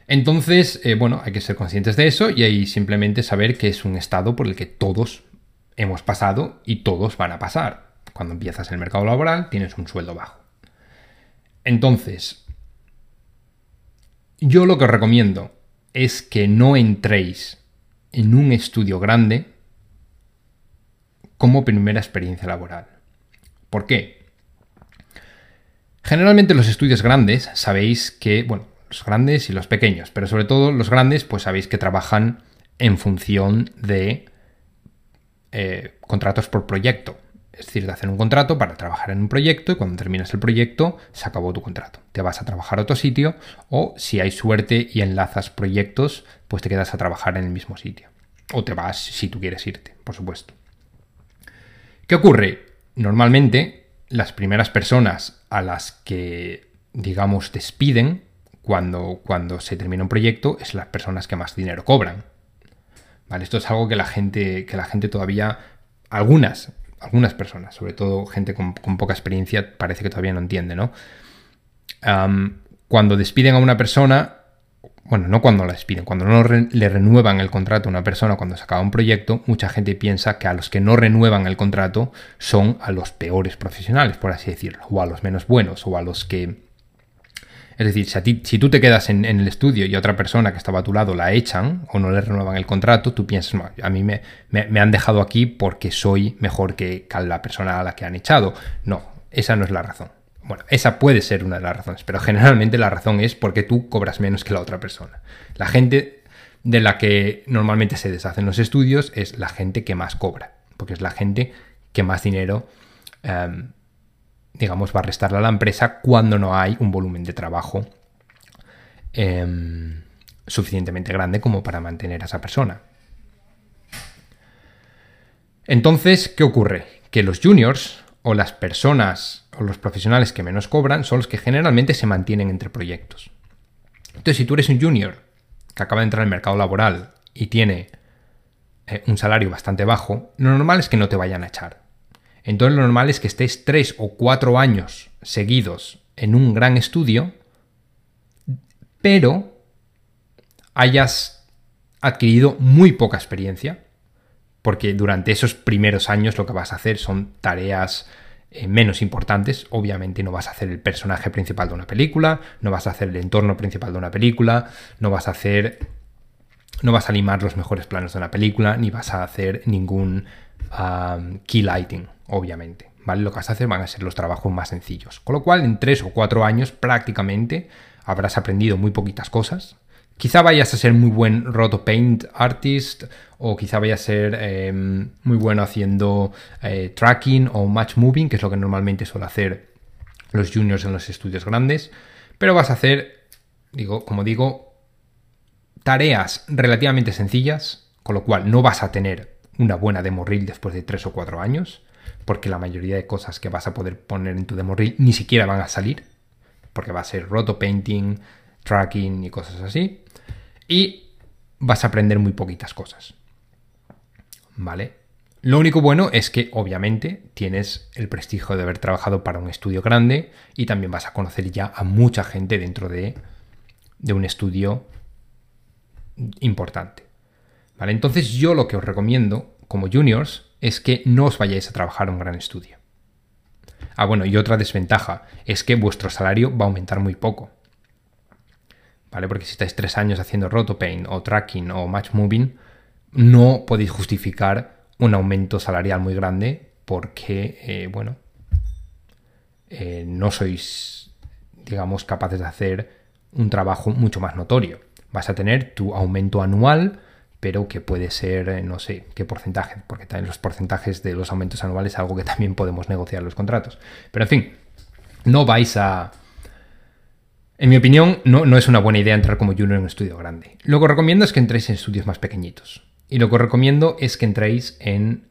[SPEAKER 1] Entonces, bueno, hay que ser conscientes de eso y hay simplemente saber que es un estado por el que todos hemos pasado y todos van a pasar. Cuando empiezas el mercado laboral tienes un sueldo bajo. Entonces, yo lo que os recomiendo es que no entréis en un estudio grande como primera experiencia laboral. ¿Por qué? Generalmente los estudios grandes sabéis que, bueno, los grandes y los pequeños, pero sobre todo los grandes, pues sabéis que trabajan en función de eh, contratos por proyecto. Es decir, te hacen un contrato para trabajar en un proyecto y cuando terminas el proyecto se acabó tu contrato. Te vas a trabajar a otro sitio o si hay suerte y enlazas proyectos, pues te quedas a trabajar en el mismo sitio. O te vas si tú quieres irte, por supuesto. ¿Qué ocurre? Normalmente las primeras personas a las que, digamos, despiden cuando, cuando se termina un proyecto es las personas que más dinero cobran. Esto es algo que la gente, que la gente todavía, algunas, algunas personas, sobre todo gente con, poca experiencia, parece que todavía no entiende, ¿no? cuando despiden a una persona, bueno, no cuando la despiden, cuando no le renuevan el contrato a una persona cuando se acaba un proyecto, mucha gente piensa que a los que no renuevan el contrato son a los peores profesionales, por así decirlo, o a los menos buenos, o a los que es decir, si, tú te quedas en, el estudio y otra persona que estaba a tu lado la echan o no le renuevan el contrato, tú piensas, a mí me, han dejado aquí porque soy mejor que, la persona a la que han echado. No, esa no es la razón. Bueno, esa puede ser una de las razones, pero generalmente la razón es porque tú cobras menos que la otra persona. La gente de la que normalmente se deshacen los estudios es la gente que más cobra, porque es la gente que más dinero em, digamos, va a restarle a la empresa cuando no hay un volumen de trabajo em, suficientemente grande como para mantener a esa persona. Entonces, ¿qué ocurre? Que los juniors o las personas o los profesionales que menos cobran son los que generalmente se mantienen entre proyectos. Entonces, si tú eres un junior que acaba de entrar al mercado laboral y tiene eh, un salario bastante bajo, lo normal es que no te vayan a echar. Entonces lo normal es que estés tres o cuatro años seguidos en un gran estudio, pero hayas adquirido muy poca experiencia, porque durante esos primeros años lo que vas a hacer son tareas eh, menos importantes. Obviamente no vas a hacer el personaje principal de una película, no vas a hacer el entorno principal de una película, no vas a hacer... No vas a limar los mejores planos de una película, ni vas a hacer ningún key lighting obviamente. ¿vale? Lo que vas a hacer van a ser los trabajos más sencillos. Con lo cual, en tres o cuatro años prácticamente habrás aprendido muy poquitas cosas. Quizá vayas a ser muy buen roto paint artist o quizá vayas a ser em, muy bueno haciendo eh, tracking o match moving, que es lo que normalmente suele hacer los juniors en los estudios grandes. Pero vas a hacer, digo, como digo, tareas relativamente sencillas, con lo cual no vas a tener una buena demo reel después de tres o cuatro años porque la mayoría de cosas que vas a poder poner en tu demo reel ni siquiera van a salir, porque va a ser roto painting, tracking y cosas así. Y vas a aprender muy poquitas cosas. ¿Vale? Lo único bueno es que obviamente tienes el prestigio de haber trabajado para un estudio grande y también vas a conocer ya a mucha gente dentro de, un estudio importante. ¿Vale? Entonces yo lo que os recomiendo como juniors es que no os vayáis a trabajar a un gran estudio. Ah, bueno, y otra desventaja es que vuestro salario va a aumentar muy poco. ¿Vale? Porque si estáis tres años haciendo rotopaint o tracking o match moving, no podéis justificar un aumento salarial muy grande porque, eh, bueno, eh, no sois, digamos, capaces de hacer un trabajo mucho más notorio. Vas a tener tu aumento anual, pero que puede ser, eh, no sé qué porcentaje, porque también los porcentajes de los aumentos anuales es algo que también podemos negociar en los contratos. Pero en fin, no vais a... En mi opinión, no, no es una buena idea entrar como junior en un estudio grande. Lo que recomiendo es que entréis en estudios más pequeñitos. Y lo que os recomiendo es que entréis en,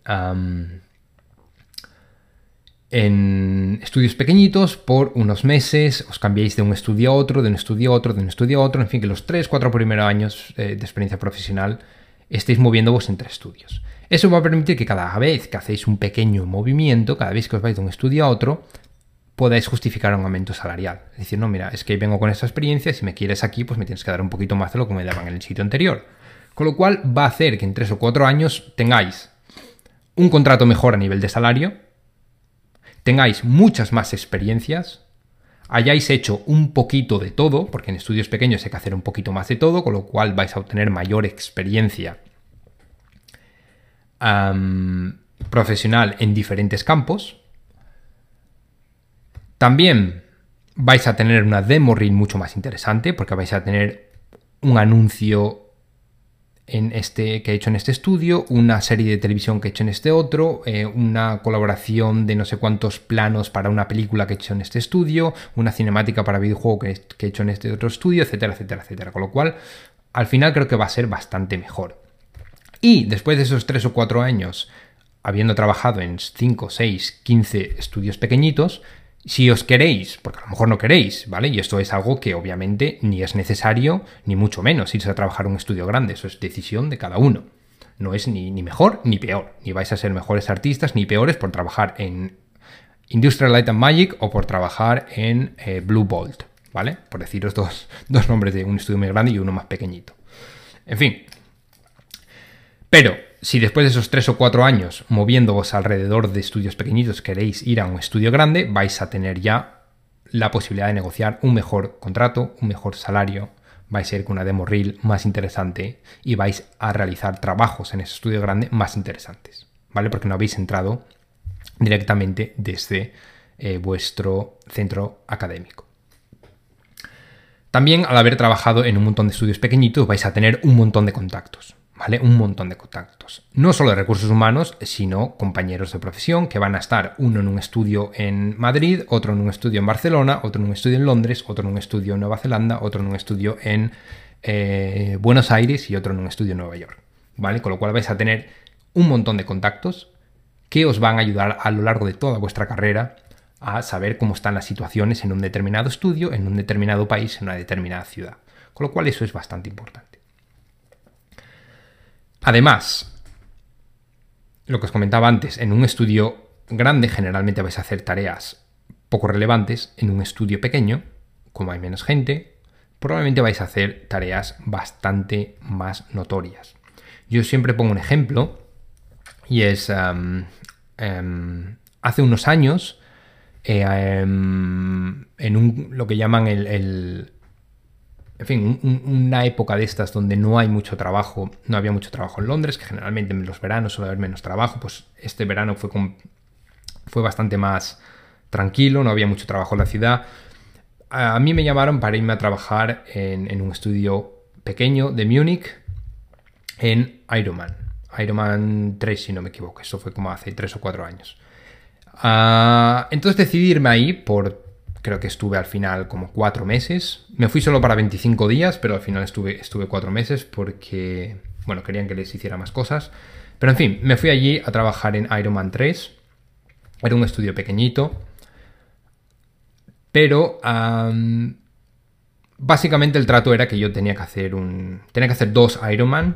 [SPEAKER 1] en estudios pequeñitos por unos meses, os cambiéis de un estudio a otro, de un estudio a otro, de un estudio a otro, en fin, que los 3, 4 primeros años eh, de experiencia profesional estéis moviéndoos entre estudios. Eso va a permitir que cada vez que hacéis un pequeño movimiento, cada vez que os vais de un estudio a otro, podáis justificar un aumento salarial. Es decir, no, mira, es que vengo con esta experiencia, si me quieres aquí, pues me tienes que dar un poquito más de lo que me daban en el sitio anterior. Con lo cual va a hacer que en tres o cuatro años tengáis un contrato mejor a nivel de salario, tengáis muchas más experiencias, hayáis hecho un poquito de todo, porque en estudios pequeños hay que hacer un poquito más de todo, con lo cual vais a obtener mayor experiencia profesional en diferentes campos. También vais a tener una demo reel mucho más interesante, porque vais a tener un anuncio en este, que he hecho en este estudio, una serie de televisión que he hecho en este otro, eh, una colaboración de no sé cuántos planos para una película que he hecho en este estudio, una cinemática para videojuego que, que he hecho en este otro estudio, etcétera, etcétera, etcétera. Con lo cual, al final creo que va a ser bastante mejor. Y después de esos 3 o 4 años, habiendo trabajado en 5, 6, 15 estudios pequeñitos, si os queréis, porque a lo mejor no queréis, ¿vale? Y esto es algo que obviamente ni es necesario, ni mucho menos irse a trabajar un estudio grande, eso es decisión de cada uno. No es ni, mejor ni peor, ni vais a ser mejores artistas ni peores por trabajar en Industrial Light and Magic o por trabajar en eh, Blue Bolt, ¿vale? Por deciros dos, (laughs) dos nombres de un estudio muy grande y uno más pequeñito. En fin. Pero si después de esos tres o cuatro años moviéndoos alrededor de estudios pequeñitos queréis ir a un estudio grande, vais a tener ya la posibilidad de negociar un mejor contrato, un mejor salario, vais a ir con una demo reel más interesante y vais a realizar trabajos en ese estudio grande más interesantes, ¿vale? Porque no habéis entrado directamente desde eh, vuestro centro académico. También al haber trabajado en un montón de estudios pequeñitos vais a tener un montón de contactos. ¿Vale? Un montón de contactos. No solo de recursos humanos, sino compañeros de profesión que van a estar uno en un estudio en Madrid, otro en un estudio en Barcelona, otro en un estudio en Londres, otro en un estudio en Nueva Zelanda, otro en un estudio en eh, Buenos Aires y otro en un estudio en Nueva York, ¿vale? Con lo cual vais a tener un montón de contactos que os van a ayudar a lo largo de toda vuestra carrera a saber cómo están las situaciones en un determinado estudio, en un determinado país, en una determinada ciudad. Con lo cual eso es bastante importante. Además, lo que os comentaba antes, en un estudio grande generalmente vais a hacer tareas poco relevantes, en un estudio pequeño, como hay menos gente, probablemente vais a hacer tareas bastante más notorias. Yo siempre pongo un ejemplo y es, em, em, hace unos años, em, en un, lo que llaman el, en fin, una época de estas donde no hay mucho trabajo, no había mucho trabajo en Londres, que generalmente en los veranos suele haber menos trabajo, pues este verano fue, fue bastante más tranquilo, no había mucho trabajo en la ciudad. A mí me llamaron para irme a trabajar en, un estudio pequeño de Múnich en Ironman. Ironman 3, si no me equivoco, eso fue como hace 3 o 4 años. Ah, entonces decidí irme ahí por creo que estuve al final como cuatro meses. Me fui solo para 25 días, pero al final estuve, estuve cuatro meses porque, bueno, querían que les hiciera más cosas. Pero en fin, me fui allí a trabajar en Iron Man 3 Era un estudio pequeñito, pero básicamente el trato era que yo tenía que hacer un. Tenía que hacer dos Ironman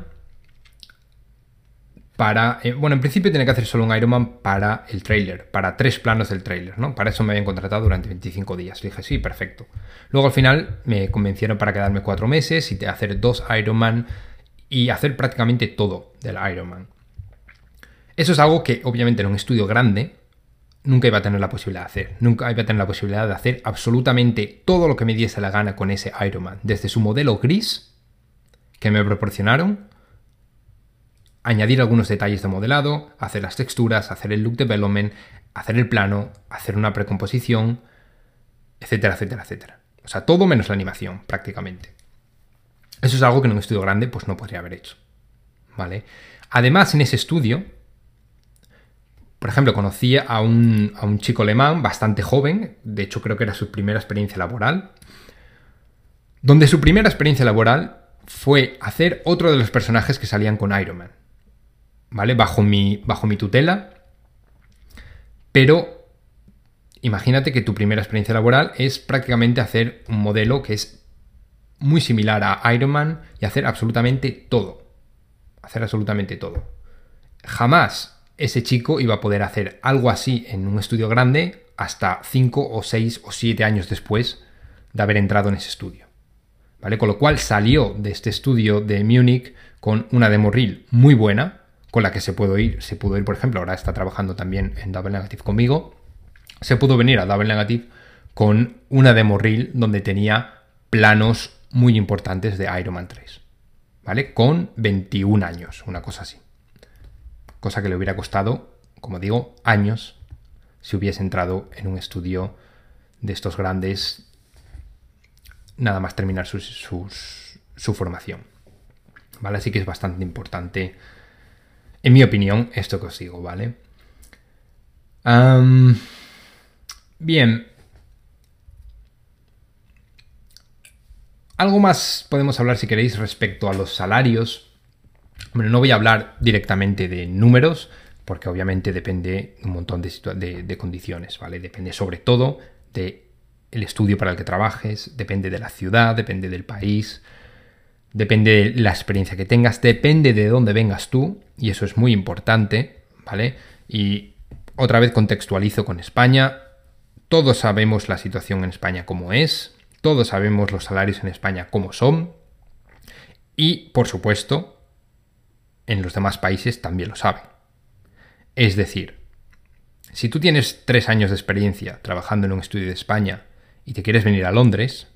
[SPEAKER 1] para. Eh, bueno, en principio tenía que hacer solo un Ironman para el trailer, para tres planos del trailer, ¿no? Para eso me habían contratado durante 25 días. dije, sí, perfecto. Luego al final me convencieron para quedarme cuatro meses y hacer dos Ironman y hacer prácticamente todo del Ironman. Eso es algo que obviamente en un estudio grande nunca iba a tener la posibilidad de hacer. Nunca iba a tener la posibilidad de hacer absolutamente todo lo que me diese la gana con ese Ironman. Desde su modelo gris que me proporcionaron, añadir algunos detalles de modelado, hacer las texturas, hacer el look development, hacer el plano, hacer una precomposición, etcétera, etcétera, etcétera. O sea, todo menos la animación, prácticamente. Eso es algo que en un estudio grande pues no podría haber hecho. ¿Vale? Además, en ese estudio, por ejemplo, conocí a un, chico alemán bastante joven, de hecho creo que era su primera experiencia laboral, donde su primera experiencia laboral fue hacer otro de los personajes que salían con Iron Man, ¿vale? Bajo mi, bajo mi tutela, pero imagínate que tu primera experiencia laboral es prácticamente hacer un modelo que es muy similar a Iron Man y hacer absolutamente todo. Hacer absolutamente todo. Jamás ese chico iba a poder hacer algo así en un estudio grande hasta 5 o 6 o 7 años después de haber entrado en ese estudio. ¿Vale? Con lo cual salió de este estudio de Múnich con una demo muy buena, con la que se pudo ir, se pudo ir, por ejemplo, ahora está trabajando también en Double Negative conmigo, se pudo venir a Double Negative con una demo reel donde tenía planos muy importantes de Iron Man 3, ¿vale? Con 21 años, una cosa así cosa que le hubiera costado, como digo, años si hubiese entrado en un estudio de estos grandes nada más terminar su formación. ¿Vale? Así que es bastante importante, en mi opinión, esto que os digo, ¿vale? bien. Algo más podemos hablar si queréis respecto a los salarios bueno, no voy a hablar directamente de números, porque obviamente depende un montón de, condiciones, ¿vale? Depende sobre todo del el estudio para el que trabajes, depende de la ciudad, depende del país, depende de la experiencia que tengas, depende de dónde vengas tú, y eso es muy importante, ¿vale? Y otra vez contextualizo con España. Todos sabemos la situación en España como es, todos sabemos los salarios en España como son, y por supuesto, en los demás países también lo saben. Es decir, si tú tienes tres años de experiencia trabajando en un estudio de España y te quieres venir a Londres,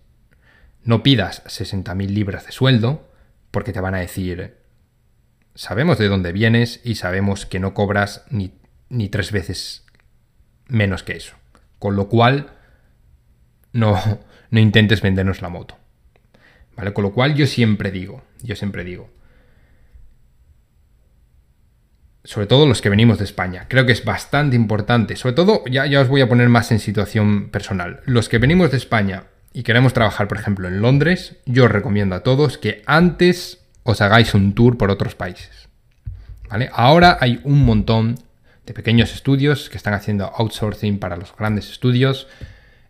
[SPEAKER 1] no pidas 60.000 libras de sueldo porque te van a decir, sabemos de dónde vienes y sabemos que no cobras ni, ni tres veces menos que eso. Con lo cual, no, (laughs) no intentes vendernos la moto. ¿Vale? Con lo cual yo siempre digo, yo siempre digo, sobre todo los que venimos de España. Creo que es bastante importante, sobre todo, ya, ya os voy a poner más en situación personal. Los que venimos de España y queremos trabajar, por ejemplo, en Londres, yo os recomiendo a todos que antes os hagáis un tour por otros países. Ahora hay un montón de pequeños estudios que están haciendo outsourcing para los grandes estudios.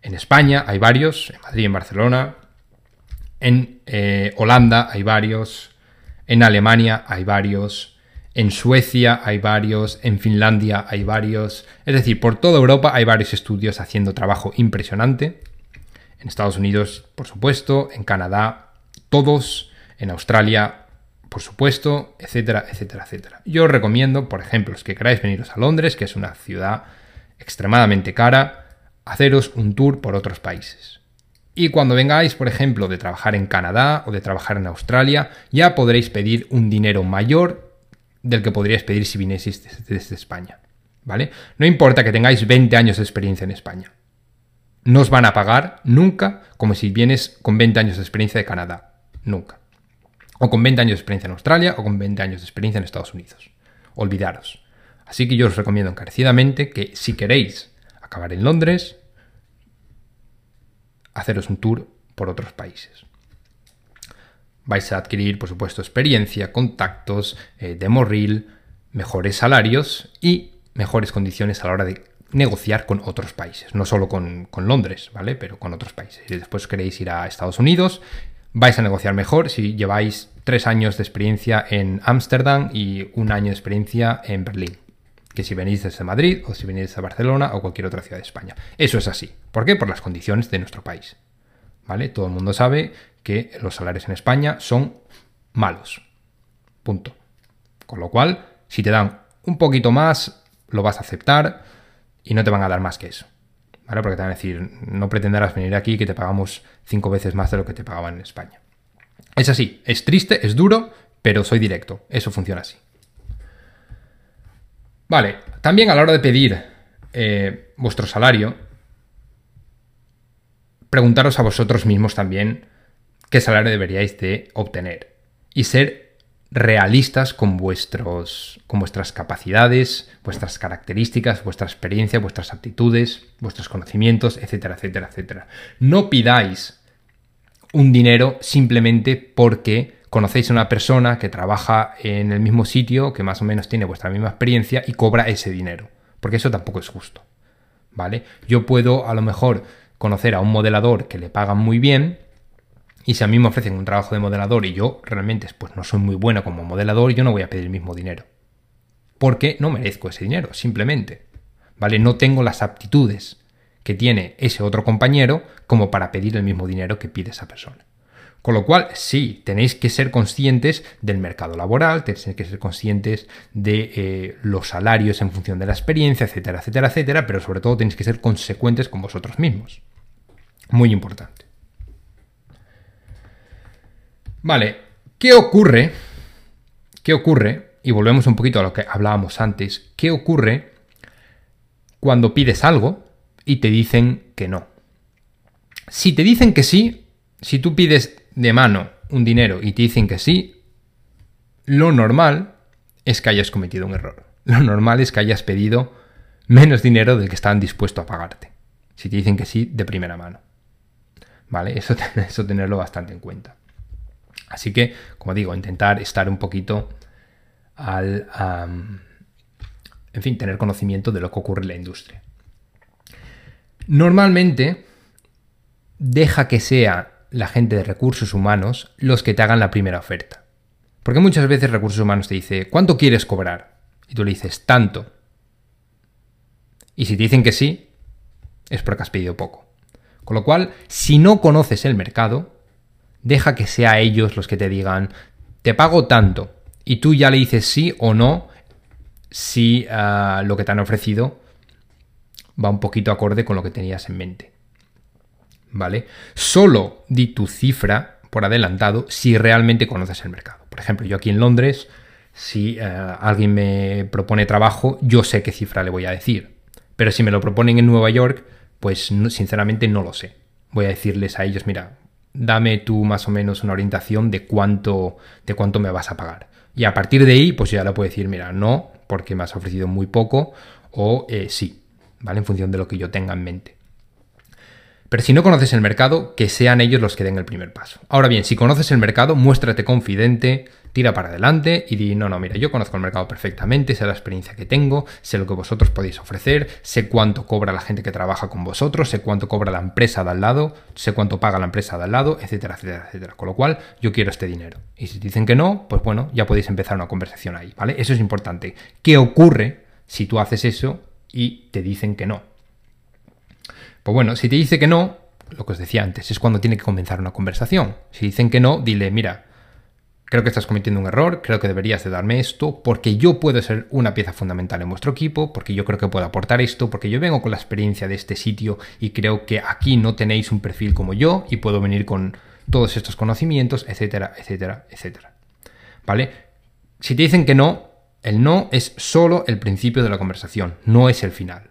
[SPEAKER 1] En España hay varios, en Madrid, en Barcelona. En eh, Holanda hay varios. En Alemania hay varios en Suecia hay varios, en Finlandia hay varios, es decir, por toda Europa hay varios estudios haciendo trabajo impresionante. En Estados Unidos, por supuesto, en Canadá, todos, en Australia, por supuesto, etcétera, etcétera, etcétera. Yo os recomiendo, por ejemplo, los que queráis veniros a Londres, que es una ciudad extremadamente cara, haceros un tour por otros países. Y cuando vengáis, por ejemplo, de trabajar en Canadá o de trabajar en Australia, ya podréis pedir un dinero mayor del que podríais pedir si vinieseis desde España. ¿Vale? No importa que tengáis 20 años de experiencia en España. No os van a pagar nunca como si vienes con 20 años de experiencia de Canadá. Nunca. O con 20 años de experiencia en Australia o con 20 años de experiencia en Estados Unidos. Olvidaros. Así que yo os recomiendo encarecidamente que si queréis acabar en Londres, haceros un tour por otros países vais a adquirir, por supuesto, experiencia, contactos, eh, mejores salarios y mejores condiciones a la hora de negociar con otros países, no solo con, Londres, ¿vale? Pero con otros países. Si después queréis ir a Estados Unidos, vais a negociar mejor si lleváis tres años de experiencia en Ámsterdam y un año de experiencia en Berlín. Que si venís desde Madrid o si venís desde Barcelona o cualquier otra ciudad de España. Eso es así. ¿Por qué? Por las condiciones de nuestro país. ¿Vale? Todo el mundo sabe que los salarios en España son malos. Punto. Con lo cual, si te dan un poquito más, lo vas a aceptar y no te van a dar más que eso. ¿Vale? Porque te van a decir, no pretenderás venir aquí que te pagamos cinco veces más de lo que te pagaban en España. Es así, es triste, es duro, pero soy directo. Eso funciona así. Vale, también a la hora de pedir eh, vuestro salario, preguntaros a vosotros mismos también qué salario deberíais de obtener y ser realistas con, vuestros, con vuestras capacidades, vuestras características, vuestra experiencia, vuestras aptitudes, vuestros conocimientos, etcétera, etcétera, etcétera. No pidáis un dinero simplemente porque conocéis a una persona que trabaja en el mismo sitio, que más o menos tiene vuestra misma experiencia y cobra ese dinero, porque eso tampoco es justo. ¿Vale? Yo puedo a lo mejor conocer a un modelador que le pagan muy bien, y si a mí me ofrecen un trabajo de modelador y yo realmente pues, no soy muy bueno como modelador, yo no voy a pedir el mismo dinero. Porque no merezco ese dinero, simplemente. ¿Vale? No tengo las aptitudes que tiene ese otro compañero como para pedir el mismo dinero que pide esa persona. Con lo cual, sí, tenéis que ser conscientes del mercado laboral, tenéis que ser conscientes de eh, los salarios en función de la experiencia, etcétera, etcétera, etcétera, pero sobre todo tenéis que ser consecuentes con vosotros mismos. Muy importante. Vale, ¿qué ocurre? ¿Qué ocurre? Y volvemos un poquito a lo que hablábamos antes. ¿Qué ocurre cuando pides algo y te dicen que no? Si te dicen que sí, si tú pides de mano un dinero y te dicen que sí, lo normal es que hayas cometido un error. Lo normal es que hayas pedido menos dinero del que estaban dispuestos a pagarte. Si te dicen que sí, de primera mano. ¿Vale? Eso, (laughs) eso tenerlo bastante en cuenta. Así que, como digo, intentar estar un poquito al... en fin, tener conocimiento de lo que ocurre en la industria. Normalmente, deja que sea la gente de recursos humanos los que te hagan la primera oferta. Porque muchas veces recursos humanos te dice, ¿cuánto quieres cobrar? Y tú le dices, tanto. Y si te dicen que sí, es porque has pedido poco. Con lo cual, si no conoces el mercado, deja que sea ellos los que te digan, te pago tanto, y tú ya le dices sí o no si ah, lo que te han ofrecido va un poquito acorde con lo que tenías en mente. ¿Vale? Solo di tu cifra por adelantado si realmente conoces el mercado. Por ejemplo, yo aquí en Londres, si ah, alguien me propone trabajo, yo sé qué cifra le voy a decir. Pero si me lo proponen en Nueva York, pues sinceramente no lo sé. Voy a decirles a ellos, mira, dame tú más o menos una orientación de cuánto, de cuánto me vas a pagar. Y a partir de ahí, pues ya le puedo decir, mira, no, porque me has ofrecido muy poco, o eh, sí, ¿vale? En función de lo que yo tenga en mente. Pero si no conoces el mercado, que sean ellos los que den el primer paso. Ahora bien, si conoces el mercado, muéstrate confidente, tira para adelante y di, no, no, mira, yo conozco el mercado perfectamente, sé la experiencia que tengo, sé lo que vosotros podéis ofrecer, sé cuánto cobra la gente que trabaja con vosotros, sé cuánto cobra la empresa de al lado, sé cuánto paga la empresa de al lado, etcétera, etcétera, etcétera. Con lo cual, yo quiero este dinero. Y si dicen que no, pues bueno, ya podéis empezar una conversación ahí, ¿vale? Eso es importante. ¿Qué ocurre si tú haces eso y te dicen que no? Pues bueno, si te dice que no, lo que os decía antes, es cuando tiene que comenzar una conversación. Si dicen que no, dile, mira, creo que estás cometiendo un error, creo que deberías de darme esto, porque yo puedo ser una pieza fundamental en vuestro equipo, porque yo creo que puedo aportar esto, porque yo vengo con la experiencia de este sitio y creo que aquí no tenéis un perfil como yo y puedo venir con todos estos conocimientos, etcétera, etcétera, etcétera. ¿Vale? Si te dicen que no, el no es solo el principio de la conversación, no es el final.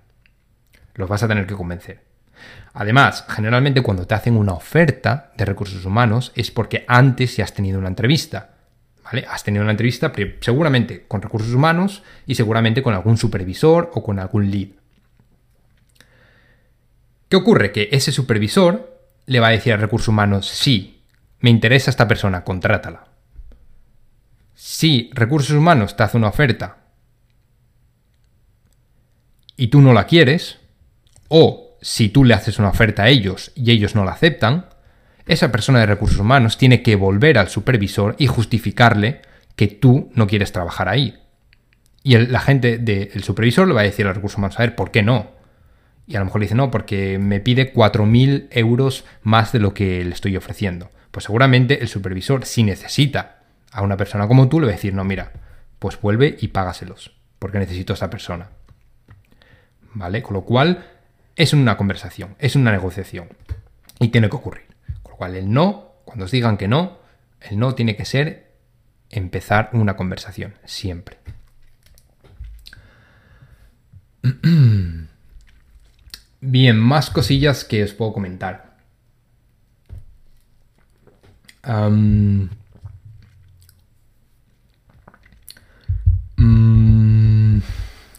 [SPEAKER 1] Los vas a tener que convencer. Además, generalmente cuando te hacen una oferta de recursos humanos es porque antes ya has tenido una entrevista. ¿Vale? Has tenido una entrevista seguramente con recursos humanos y seguramente con algún supervisor o con algún lead. ¿Qué ocurre? Que ese supervisor le va a decir a recursos humanos, sí, me interesa esta persona, contrátala. Si recursos humanos te hace una oferta y tú no la quieres, o si tú le haces una oferta a ellos y ellos no la aceptan, esa persona de recursos humanos tiene que volver al supervisor y justificarle que tú no quieres trabajar ahí. Y la gente del supervisor le va a decir al recursos humanos, a ver, ¿por qué no? Y a lo mejor le dice, no, porque me pide 4.000 euros más de lo que le estoy ofreciendo. Pues seguramente el supervisor, si necesita a una persona como tú, le va a decir, no, mira, pues vuelve y págaselos, porque necesito a esa persona. ¿Vale? Con lo cual, es una conversación, es una negociación. Y tiene que ocurrir. Con lo cual, el no, cuando os digan que no, el no tiene que ser empezar una conversación, siempre. (clears throat) Bien, más cosillas que os puedo comentar. Mm,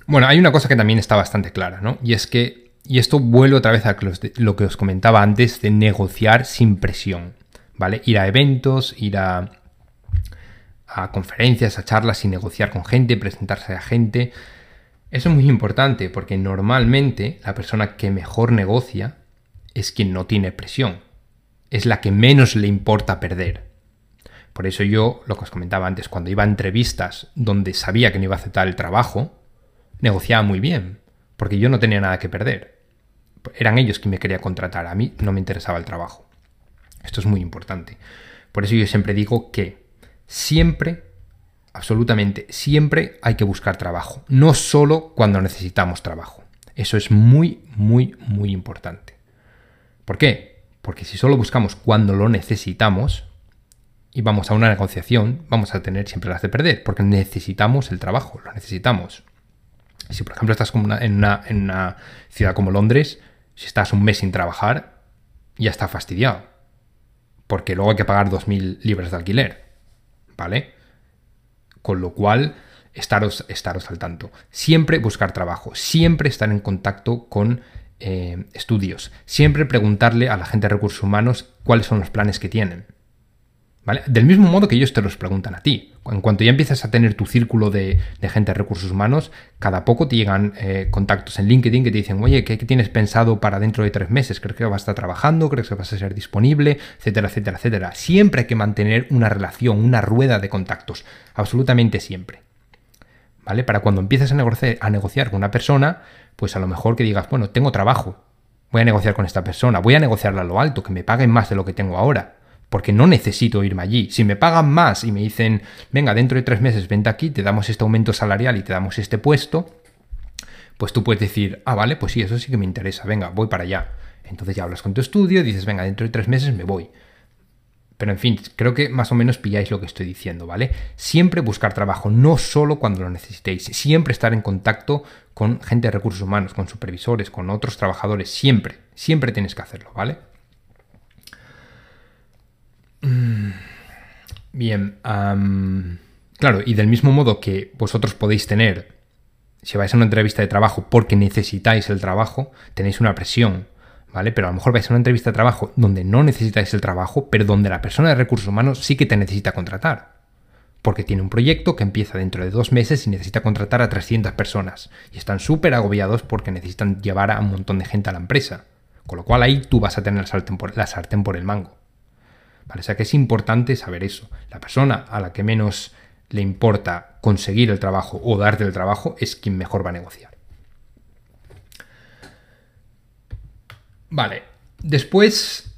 [SPEAKER 1] bueno, hay una cosa que también está bastante clara, ¿no? Y es que, y esto vuelve otra vez a lo que os comentaba antes de negociar sin presión, ¿vale? Ir a eventos, ir a, a conferencias, a charlas y negociar con gente, presentarse a gente. Eso es muy importante porque normalmente la persona que mejor negocia es quien no tiene presión. Es la que menos le importa perder. Por eso yo, lo que os comentaba antes, cuando iba a entrevistas donde sabía que no iba a aceptar el trabajo, negociaba muy bien, porque yo no tenía nada que perder. Eran ellos quien me querían contratar, a mí no me interesaba el trabajo. Esto es muy importante. Por eso yo siempre digo que siempre absolutamente siempre hay que buscar trabajo, no solo cuando necesitamos trabajo. Eso es muy, muy, muy importante. ¿Por qué? Porque si solo buscamos cuando lo necesitamos y vamos a una negociación, vamos a tener siempre las de perder, porque necesitamos el trabajo, lo necesitamos. Si por ejemplo estás en, una, en una ciudad como Londres, si estás un mes sin trabajar, ya está fastidiado, porque luego hay que pagar 2.000 libras de alquiler, ¿vale? Con lo cual, estaros, estaros al tanto. Siempre buscar trabajo, siempre estar en contacto con eh, estudios, siempre preguntarle a la gente de recursos humanos cuáles son los planes que tienen. Del mismo modo que ellos te los preguntan a ti. En cuanto ya empiezas a tener tu círculo de, gente de recursos humanos, cada poco te llegan eh, contactos en LinkedIn que te dicen, oye, ¿qué, tienes pensado para dentro de tres meses? ¿Crees que vas a estar trabajando? ¿Crees que vas a ser disponible? Etcétera, etcétera, etcétera. Siempre hay que mantener una relación, una rueda de contactos. Absolutamente siempre. ¿Vale? Para cuando empieces a negociar, a negociar con una persona, pues a lo mejor que digas, bueno, tengo trabajo, voy a negociar con esta persona, voy a negociarla a lo alto, que me paguen más de lo que tengo ahora porque no necesito irme allí. Si me pagan más y me dicen, venga, dentro de tres meses vente aquí, te damos este aumento salarial y te damos este puesto, pues tú puedes decir, ah, vale, pues sí, eso sí que me interesa, venga, voy para allá. Entonces ya hablas con tu estudio dices, venga, dentro de tres meses me voy. Pero en fin, creo que más o menos pilláis lo que estoy diciendo, ¿vale? Siempre buscar trabajo, no solo cuando lo necesitéis, siempre estar en contacto con gente de recursos humanos, con supervisores, con otros trabajadores, siempre, siempre tienes que hacerlo, ¿vale? Mm, bien, claro, y del mismo modo que vosotros podéis tener, si vais a una entrevista de trabajo porque necesitáis el trabajo, tenéis una presión, ¿vale? Pero a lo mejor vais a una entrevista de trabajo donde no necesitáis el trabajo, pero donde la persona de recursos humanos sí que te necesita contratar. Porque tiene un proyecto que empieza dentro de dos meses y necesita contratar a 300 personas. Y están súper agobiados porque necesitan llevar a un montón de gente a la empresa. Con lo cual ahí tú vas a tener por, la sartén por el mango. O sea que es importante saber eso. La persona a la que menos le importa conseguir el trabajo o darte el trabajo es quien mejor va a negociar. Vale, después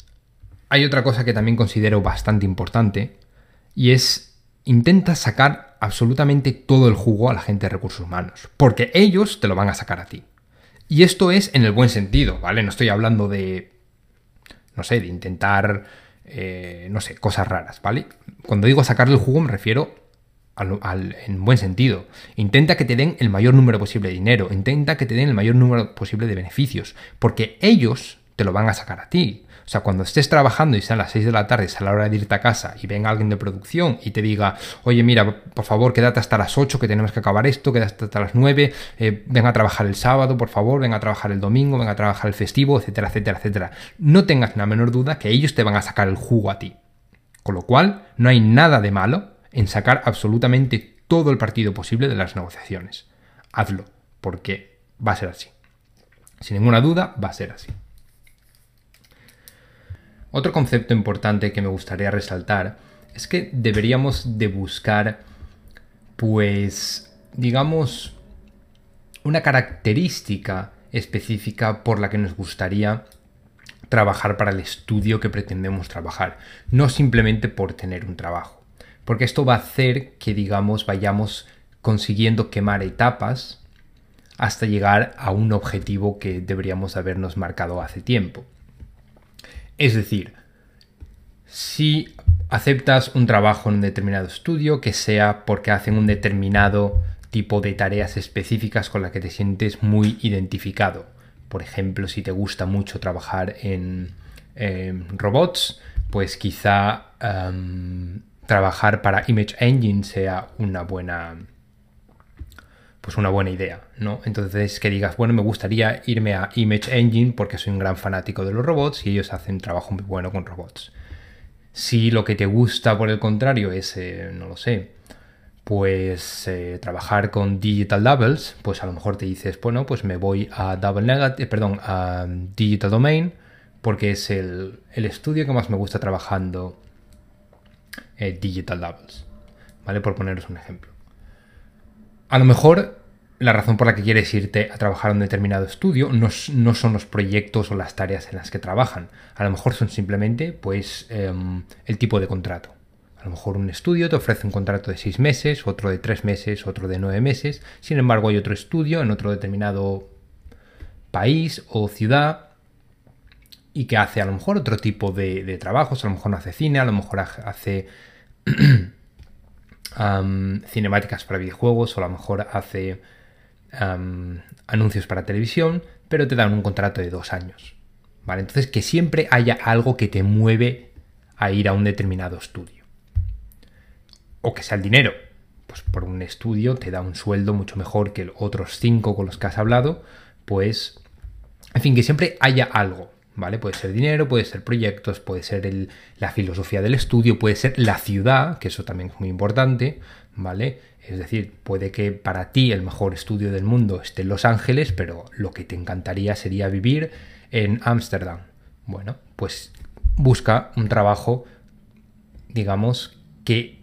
[SPEAKER 1] hay otra cosa que también considero bastante importante y es intenta sacar absolutamente todo el jugo a la gente de recursos humanos, porque ellos te lo van a sacar a ti. Y esto es en el buen sentido, ¿vale? No estoy hablando de, no sé, de intentar eh, no sé, cosas raras, ¿vale? Cuando digo sacarle el jugo me refiero al, en buen sentido. Intenta que te den el mayor número posible de dinero, intenta que te den el mayor número posible de beneficios, porque ellos te lo van a sacar a ti. O sea, cuando estés trabajando y sean las 6 de la tarde, es a la hora de irte a casa y venga alguien de producción y te diga, oye, mira, por favor, quédate hasta las 8 que tenemos que acabar esto, quédate hasta las 9, eh, venga a trabajar el sábado, por favor, venga a trabajar el domingo, venga a trabajar el festivo, etcétera, etcétera, etcétera. No tengas la menor duda que ellos te van a sacar el jugo a ti. Con lo cual, no hay nada de malo en sacar absolutamente todo el partido posible de las negociaciones. Hazlo, porque Va a ser así. Sin ninguna duda, va a ser así. Otro concepto importante que me gustaría resaltar es que deberíamos de buscar, pues, digamos, una característica específica por la que nos gustaría trabajar para el estudio que pretendemos trabajar, no simplemente por tener un trabajo, porque esto va a hacer que, digamos, vayamos consiguiendo quemar etapas hasta llegar a un objetivo que deberíamos habernos marcado hace tiempo. Es decir, si aceptas un trabajo en un determinado estudio, que sea porque hacen un determinado tipo de tareas específicas con las que te sientes muy identificado. Por ejemplo, si te gusta mucho trabajar en robots, pues quizá em, trabajar para Image Engine sea una buena pues una buena idea, ¿no? Entonces que digas, bueno, me gustaría irme a Image Engine porque soy un gran fanático de los robots y ellos hacen trabajo muy bueno con robots. Si lo que te gusta, por el contrario, es, eh, no lo sé, pues eh, trabajar con Digital Doubles, pues a lo mejor te dices, bueno, pues me voy a Double Negative, perdón, a Digital Domain, porque es el, estudio que más me gusta trabajando eh, Digital Doubles, ¿vale? Por poneros un ejemplo. A lo mejor la razón por la que quieres irte a trabajar a un determinado estudio no, son los proyectos o las tareas en las que trabajan. A lo mejor son simplemente pues, em, el tipo de contrato. A lo mejor un estudio te ofrece un contrato de seis meses, otro de tres meses, otro de nueve meses. Sin embargo, hay otro estudio en otro determinado país o ciudad y que hace a lo mejor otro tipo de, trabajos. A lo mejor no hace cine, a lo mejor hace (clears throat) cinemáticas para videojuegos o a lo mejor hace anuncios para televisión, pero te dan un contrato de dos años. ¿Vale? Entonces, que siempre haya algo que te mueve a ir a un determinado estudio. O que sea el dinero. Pues por un estudio te da un sueldo mucho mejor que otros cinco con los que has hablado. Pues, en fin, que siempre haya algo. ¿Vale? Puede ser dinero, puede ser proyectos, puede ser la filosofía del estudio, puede ser la ciudad, que eso también es muy importante, ¿vale? Es decir, puede que para ti el mejor estudio del mundo esté en Los Ángeles, pero lo que te encantaría sería vivir en Ámsterdam. Bueno, pues busca un trabajo, digamos, que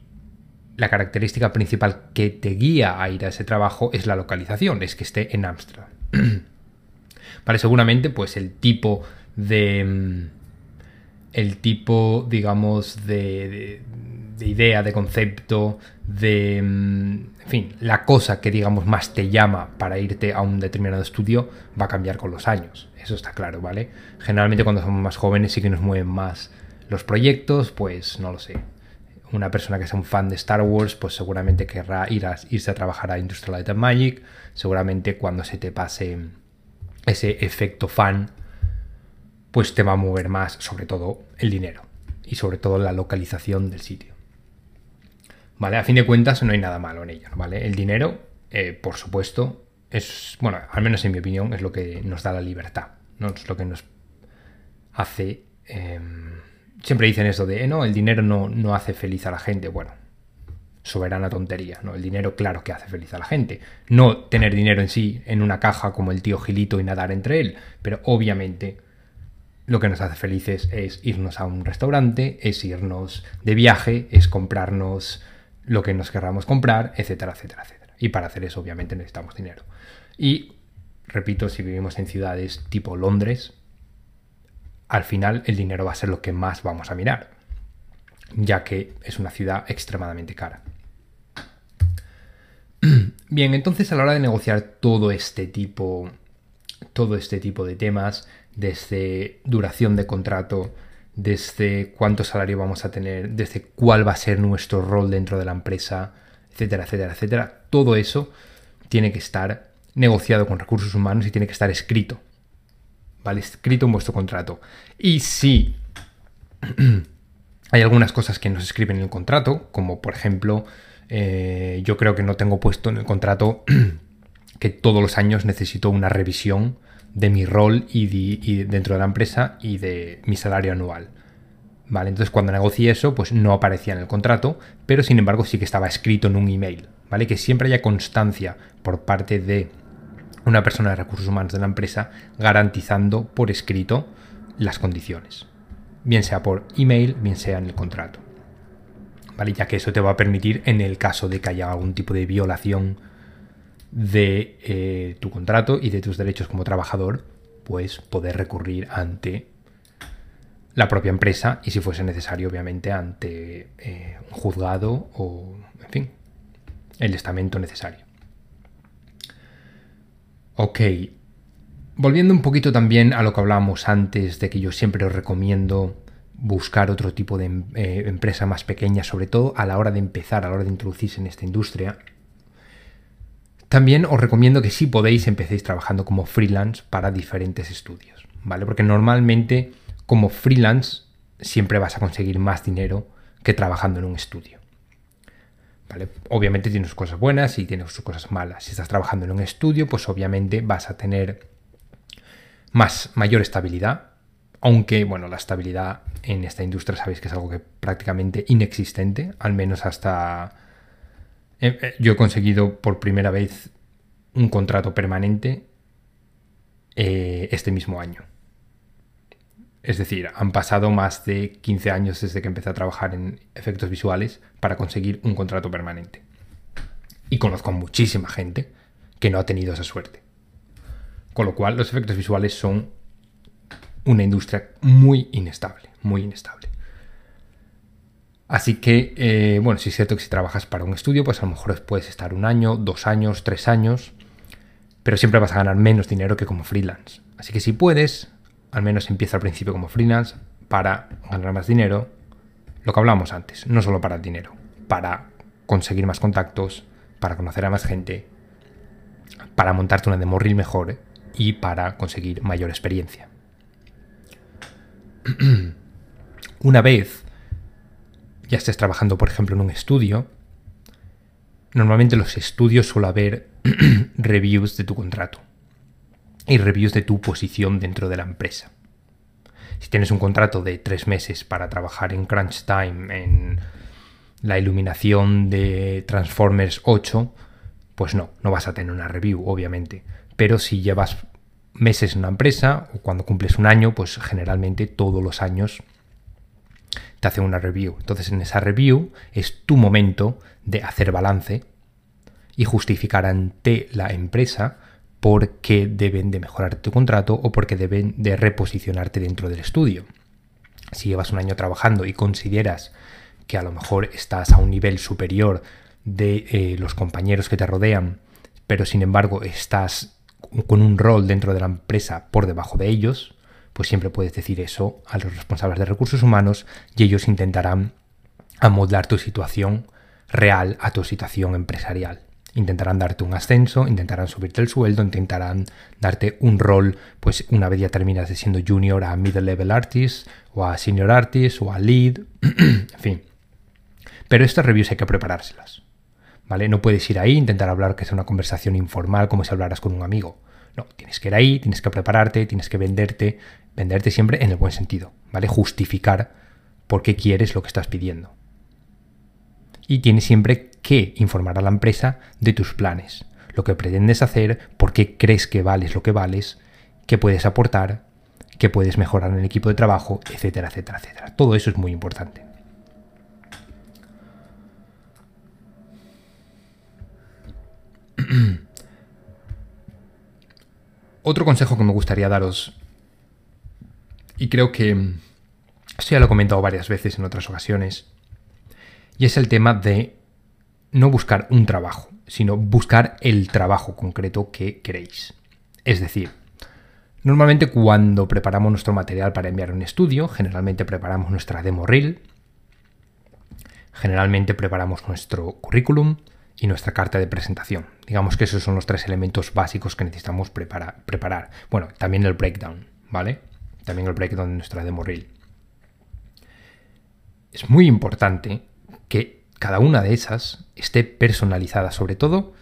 [SPEAKER 1] la característica principal que te guía a ir a ese trabajo es la localización, es que esté en Ámsterdam. (clears throat) vale, seguramente, pues el tipo de. Mm, el tipo, digamos, de de idea, de concepto, de, mm, en fin, la cosa que digamos más te llama para irte a un determinado estudio va a cambiar con los años. Eso está claro, ¿vale? Generalmente cuando somos más jóvenes sí que nos mueven más los proyectos, pues no lo sé. Una persona que sea un fan de Star Wars, pues seguramente querrá ir a, irse a trabajar a Industrial Light and Magic. Seguramente cuando se te pase ese efecto fan, pues te va a mover más, sobre todo, el dinero y sobre todo la localización del sitio. ¿Vale? A fin de cuentas no hay nada malo en ello, ¿vale? El dinero, eh, por supuesto, es, bueno, al menos en mi opinión, es lo que nos da la libertad, ¿no? Es lo que nos hace... Em, siempre dicen eso de, eh, no, el dinero no, no hace feliz a la gente. Bueno, soberana tontería, ¿no? El dinero claro que hace feliz a la gente. No tener dinero en sí en una caja como el tío Gilito y nadar entre él, pero obviamente lo que nos hace felices es irnos a un restaurante, es irnos de viaje, es comprarnos lo que nos querramos comprar, etcétera, etcétera, etcétera. Y para hacer eso obviamente necesitamos dinero. Y, repito, si vivimos en ciudades tipo Londres, al final el dinero va a ser lo que más vamos a mirar, ya que es una ciudad extremadamente cara. (clears throat) Bien, entonces a la hora de negociar todo este tipo, todo este tipo de temas, desde duración de contrato, desde cuánto salario vamos a tener, desde cuál va a ser nuestro rol dentro de la empresa, etcétera, etcétera, etcétera. Todo eso tiene que estar negociado con recursos humanos y tiene que estar escrito. ¿Vale? Escrito en vuestro contrato. Y si (clears throat) hay algunas cosas que no se escriben en el contrato, como por ejemplo, eh, yo creo que no tengo puesto en el contrato (clears throat) que todos los años necesito una revisión de mi rol y, dentro de la empresa y de mi salario anual. ¿Vale? Entonces cuando negocié eso, pues no aparecía en el contrato, pero sin embargo sí que estaba escrito en un email, ¿vale? Que siempre haya constancia por parte de una persona de recursos humanos de la empresa garantizando por escrito las condiciones, bien sea por email, bien sea en el contrato. ¿Vale? Ya que eso te va a permitir, en el caso de que haya algún tipo de violación de eh, tu contrato y de tus derechos como trabajador, pues poder recurrir ante la propia empresa y si fuese necesario, obviamente, ante eh, un juzgado o, en fin, el estamento necesario. Ok, volviendo un poquito también a lo que hablábamos antes de que yo siempre os recomiendo buscar otro tipo de eh, empresa más pequeña, sobre todo a la hora de empezar, a la hora de introducirse en esta industria. También os recomiendo que si podéis empecéis trabajando como freelance para diferentes estudios, ¿vale? Porque normalmente como freelance siempre vas a conseguir más dinero que trabajando en un estudio. ¿Vale? Obviamente tiene sus cosas buenas y tiene sus cosas malas. Si estás trabajando en un estudio, pues obviamente vas a tener más, mayor estabilidad. Aunque, bueno, la estabilidad en esta industria sabéis que es algo que prácticamente inexistente, al menos hasta... Eh, eh, yo he conseguido por primera vez un contrato permanente eh, este mismo año. Es decir, han pasado más de 15 años desde que empecé a trabajar en efectos visuales para conseguir un contrato permanente. Y conozco a muchísima gente que no ha tenido esa suerte. Con lo cual, los efectos visuales son una industria muy inestable, muy inestable. Así que, eh, bueno, si es cierto que si trabajas para un estudio, pues a lo mejor puedes estar un año, dos años, tres años, pero siempre vas a ganar menos dinero que como freelance. Así que si puedes, al menos empieza al principio como freelance, para ganar más dinero, lo que hablamos antes, no solo para el dinero, para conseguir más contactos, para conocer a más gente, para montarte una demo mejor y para conseguir mayor experiencia. (clears throat) una vez ya estés trabajando, por ejemplo, en un estudio, normalmente en los estudios suele haber (clears throat) reviews de tu contrato y reviews de tu posición dentro de la empresa. Si tienes un contrato de tres meses para trabajar en Crunch Time, en la iluminación de Transformers 8, pues no, no vas a tener una review, obviamente. Pero si llevas meses en una empresa o cuando cumples un año, pues generalmente todos los años te hacen una review. Entonces en esa review es tu momento de hacer balance y justificar ante la empresa porque deben de mejorar tu contrato o porque deben de reposicionarte dentro del estudio. Si llevas un año trabajando y consideras que a lo mejor estás a un nivel superior de eh, los compañeros que te rodean, pero sin embargo estás con un rol dentro de la empresa por debajo de ellos, pues siempre puedes decir eso a los responsables de recursos humanos y ellos intentarán amoldar tu situación real a tu situación empresarial. Intentarán darte un ascenso, intentarán subirte el sueldo, intentarán darte un rol, pues una vez ya terminas de siendo junior a middle level artist, o a senior artist, o a lead, (clears throat) en fin. Pero estas reviews hay que preparárselas. ¿Vale? No puedes ir ahí, intentar hablar que sea una conversación informal como si hablaras con un amigo. No, tienes que ir ahí, tienes que prepararte, tienes que venderte, venderte siempre en el buen sentido, ¿vale? Justificar por qué quieres lo que estás pidiendo. Y tienes siempre que informar a la empresa de tus planes, lo que pretendes hacer, por qué crees que vales lo que vales, qué puedes aportar, qué puedes mejorar en el equipo de trabajo, etcétera, etcétera, etcétera. Todo eso es muy importante. (clears throat) Otro consejo que me gustaría daros, y creo que esto ya lo he comentado varias veces en otras ocasiones, y es el tema de no buscar un trabajo, sino buscar el trabajo concreto que queréis. Es decir, normalmente cuando preparamos nuestro material para enviar un estudio, generalmente preparamos nuestra demo reel, generalmente preparamos nuestro currículum y nuestra carta de presentación. Digamos que esos son los tres elementos básicos que necesitamos preparar. Bueno, también el breakdown, ¿vale? También el breakdown de nuestra demo reel. Es muy importante que cada una de esas esté personalizada, sobre todo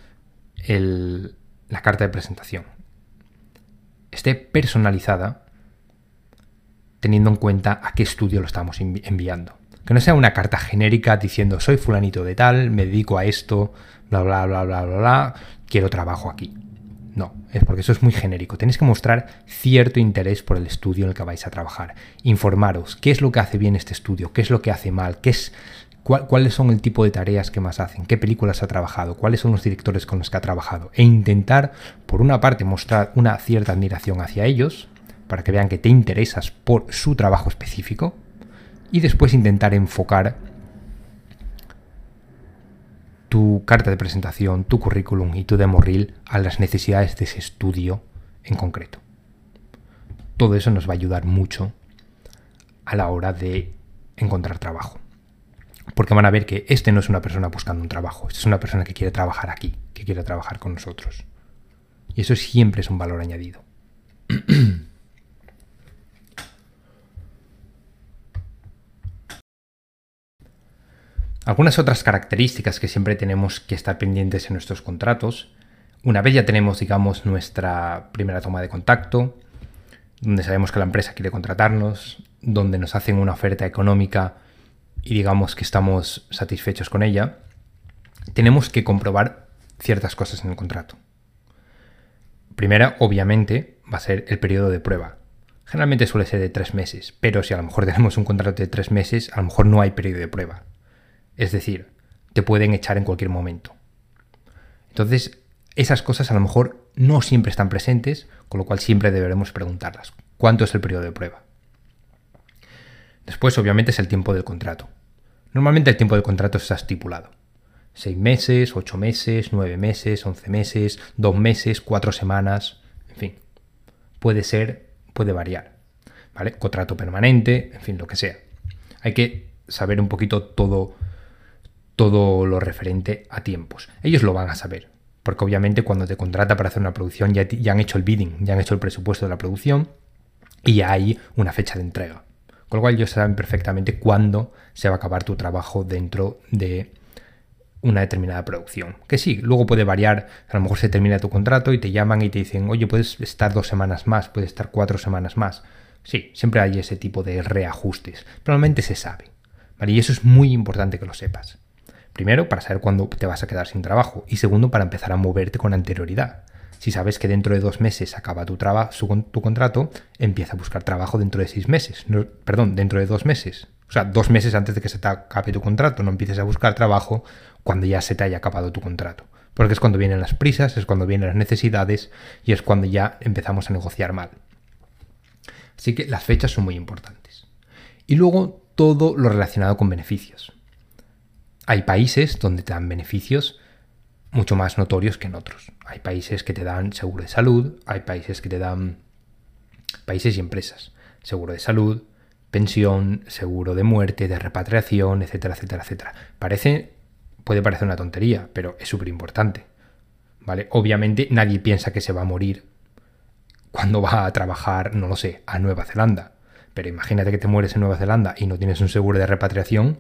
[SPEAKER 1] la carta de presentación. Esté personalizada teniendo en cuenta a qué estudio lo estamos enviando. Que no sea una carta genérica diciendo soy fulanito de tal, me dedico a esto, bla, bla, bla, bla, bla, bla, quiero trabajo aquí. No, es porque eso es muy genérico. Tenéis que mostrar cierto interés por el estudio en el que vais a trabajar. Informaros qué es lo que hace bien este estudio, qué es lo que hace mal, qué es, cuáles son el tipo de tareas que más hacen, qué películas ha trabajado, cuáles son los directores con los que ha trabajado. E intentar, por una parte, mostrar una cierta admiración hacia ellos, para que vean que te interesas por su trabajo específico, y después intentar enfocar tu carta de presentación, tu currículum y tu demo reel a las necesidades de ese estudio en concreto. Todo eso nos va a ayudar mucho a la hora de encontrar trabajo. Porque van a ver que este no es una persona buscando un trabajo, es una persona que quiere trabajar aquí, que quiere trabajar con nosotros. Y eso siempre es un valor añadido. (clears throat) Algunas otras características que siempre tenemos que estar pendientes en nuestros contratos, una vez ya tenemos, digamos, nuestra primera toma de contacto, donde sabemos que la empresa quiere contratarnos, donde nos hacen una oferta económica y digamos que estamos satisfechos con ella, tenemos que comprobar ciertas cosas en el contrato. Primera, obviamente, va a ser el periodo de prueba. Generalmente suele ser de tres meses, pero si a lo mejor tenemos un contrato de tres meses, a lo mejor no hay periodo de prueba. Es decir, te pueden echar en cualquier momento. Entonces, esas cosas a lo mejor no siempre están presentes, con lo cual siempre deberemos preguntarlas. ¿Cuánto es el periodo de prueba? Después, obviamente, es el tiempo del contrato. Normalmente el tiempo del contrato está estipulado. Seis meses, ocho meses, nueve meses, once meses, dos meses, cuatro semanas, en fin. Puede ser, puede variar. ¿Vale? Contrato permanente, en fin, lo que sea. Hay que saber un poquito todo todo lo referente a tiempos. Ellos lo van a saber, porque obviamente cuando te contrata para hacer una producción ya, han hecho el bidding, ya han hecho el presupuesto de la producción y hay una fecha de entrega. Con lo cual ellos saben perfectamente cuándo se va a acabar tu trabajo dentro de una determinada producción. Que sí, luego puede variar, a lo mejor se termina tu contrato y te llaman y te dicen, oye, puedes estar dos semanas más, puedes estar cuatro semanas más. Sí, siempre hay ese tipo de reajustes, normalmente se sabe. Y eso es muy importante que lo sepas. Primero, para saber cuándo te vas a quedar sin trabajo. Y segundo, para empezar a moverte con anterioridad. Si sabes que dentro de dos meses acaba tu, tu contrato, empieza a buscar trabajo dentro de seis meses. perdón, dentro de dos meses. O sea, dos meses antes de que se te acabe tu contrato. No empieces a buscar trabajo cuando ya se te haya acabado tu contrato. Porque es cuando vienen las prisas, es cuando vienen las necesidades y es cuando ya empezamos a negociar mal. Así que las fechas son muy importantes. Y luego todo lo relacionado con beneficios. Hay países donde te dan beneficios mucho más notorios que en otros. Hay países que te dan seguro de salud, hay países que te dan países y empresas, seguro de salud, pensión, seguro de muerte, de repatriación, etcétera, etcétera, etcétera. Parece puede parecer una tontería, pero es súper importante. ¿Vale? Obviamente nadie piensa que se va a morir cuando va a trabajar, no lo sé, a Nueva Zelanda. Pero imagínate que te mueres en Nueva Zelanda y no tienes un seguro de repatriación,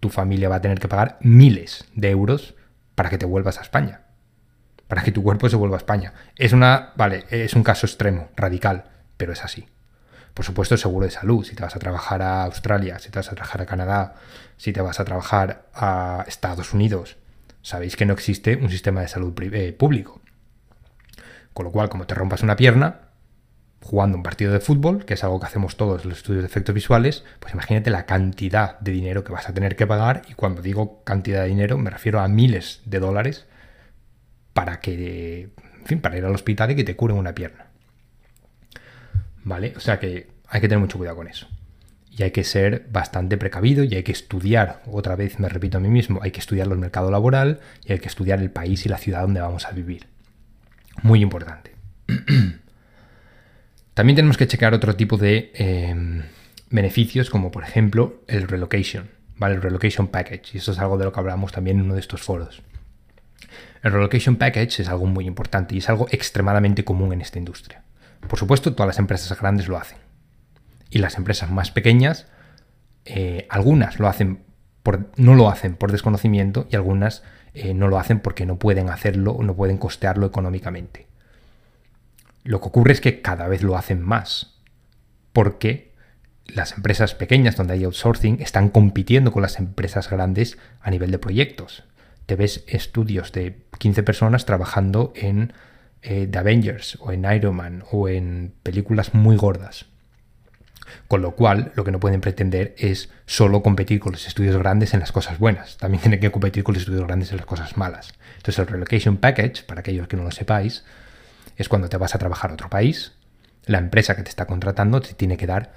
[SPEAKER 1] tu familia va a tener que pagar miles de euros para que te vuelvas a España. Para que tu cuerpo se vuelva a España. Es una, vale, es un caso extremo, radical, pero es así. Por supuesto, seguro de salud, si te vas a trabajar a Australia, si te vas a trabajar a Canadá, si te vas a trabajar a Estados Unidos, sabéis que no existe un sistema de salud eh, público. Con lo cual, como te rompas una pierna, jugando un partido de fútbol, que es algo que hacemos todos los estudios de efectos visuales, pues imagínate la cantidad de dinero que vas a tener que pagar, y cuando digo cantidad de dinero me refiero a miles de dólares para que, en fin, para ir al hospital y que te curen una pierna. ¿Vale? O sea que hay que tener mucho cuidado con eso. Y hay que ser bastante precavido y hay que estudiar, otra vez me repito a mí mismo, hay que estudiar el mercado laboral y hay que estudiar el país y la ciudad donde vamos a vivir. Muy importante. (clears throat) También tenemos que checar otro tipo de em, beneficios, como por ejemplo el relocation, ¿vale? El relocation package. Y eso es algo de lo que hablamos también en uno de estos foros. El relocation package es algo muy importante y es algo extremadamente común en esta industria. Por supuesto, todas las empresas grandes lo hacen. Y las empresas más pequeñas, eh, algunas lo hacen por, no lo hacen por desconocimiento y algunas eh, no lo hacen porque no pueden hacerlo o no pueden costearlo económicamente. Lo que ocurre es que cada vez lo hacen más, porque las empresas pequeñas donde hay outsourcing están compitiendo con las empresas grandes a nivel de proyectos. Te ves estudios de 15 personas trabajando en eh, de Avengers o en Iron Man o en películas muy gordas. Con lo cual, lo que no pueden pretender es solo competir con los estudios grandes en las cosas buenas. También tienen que competir con los estudios grandes en las cosas malas. Entonces, el Relocation Package, para aquellos que no lo sepáis, es cuando te vas a trabajar a otro país, la empresa que te está contratando te tiene que dar,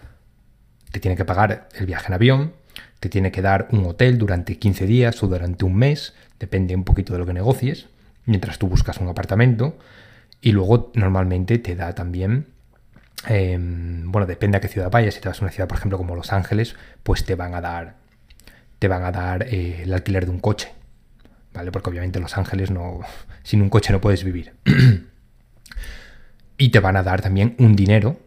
[SPEAKER 1] te tiene que pagar el viaje en avión, te tiene que dar un hotel durante 15 días o durante un mes, depende un poquito de lo que negocies, mientras tú buscas un apartamento, y luego normalmente te da también Em, bueno, depende a qué ciudad vayas. Si te vas a una ciudad, por ejemplo, como Los Ángeles, pues te van a dar, te van a dar eh, el alquiler de un coche, ¿vale? Porque obviamente en Los Ángeles no, sin un coche no puedes vivir. (clears throat) y te van a dar también un dinero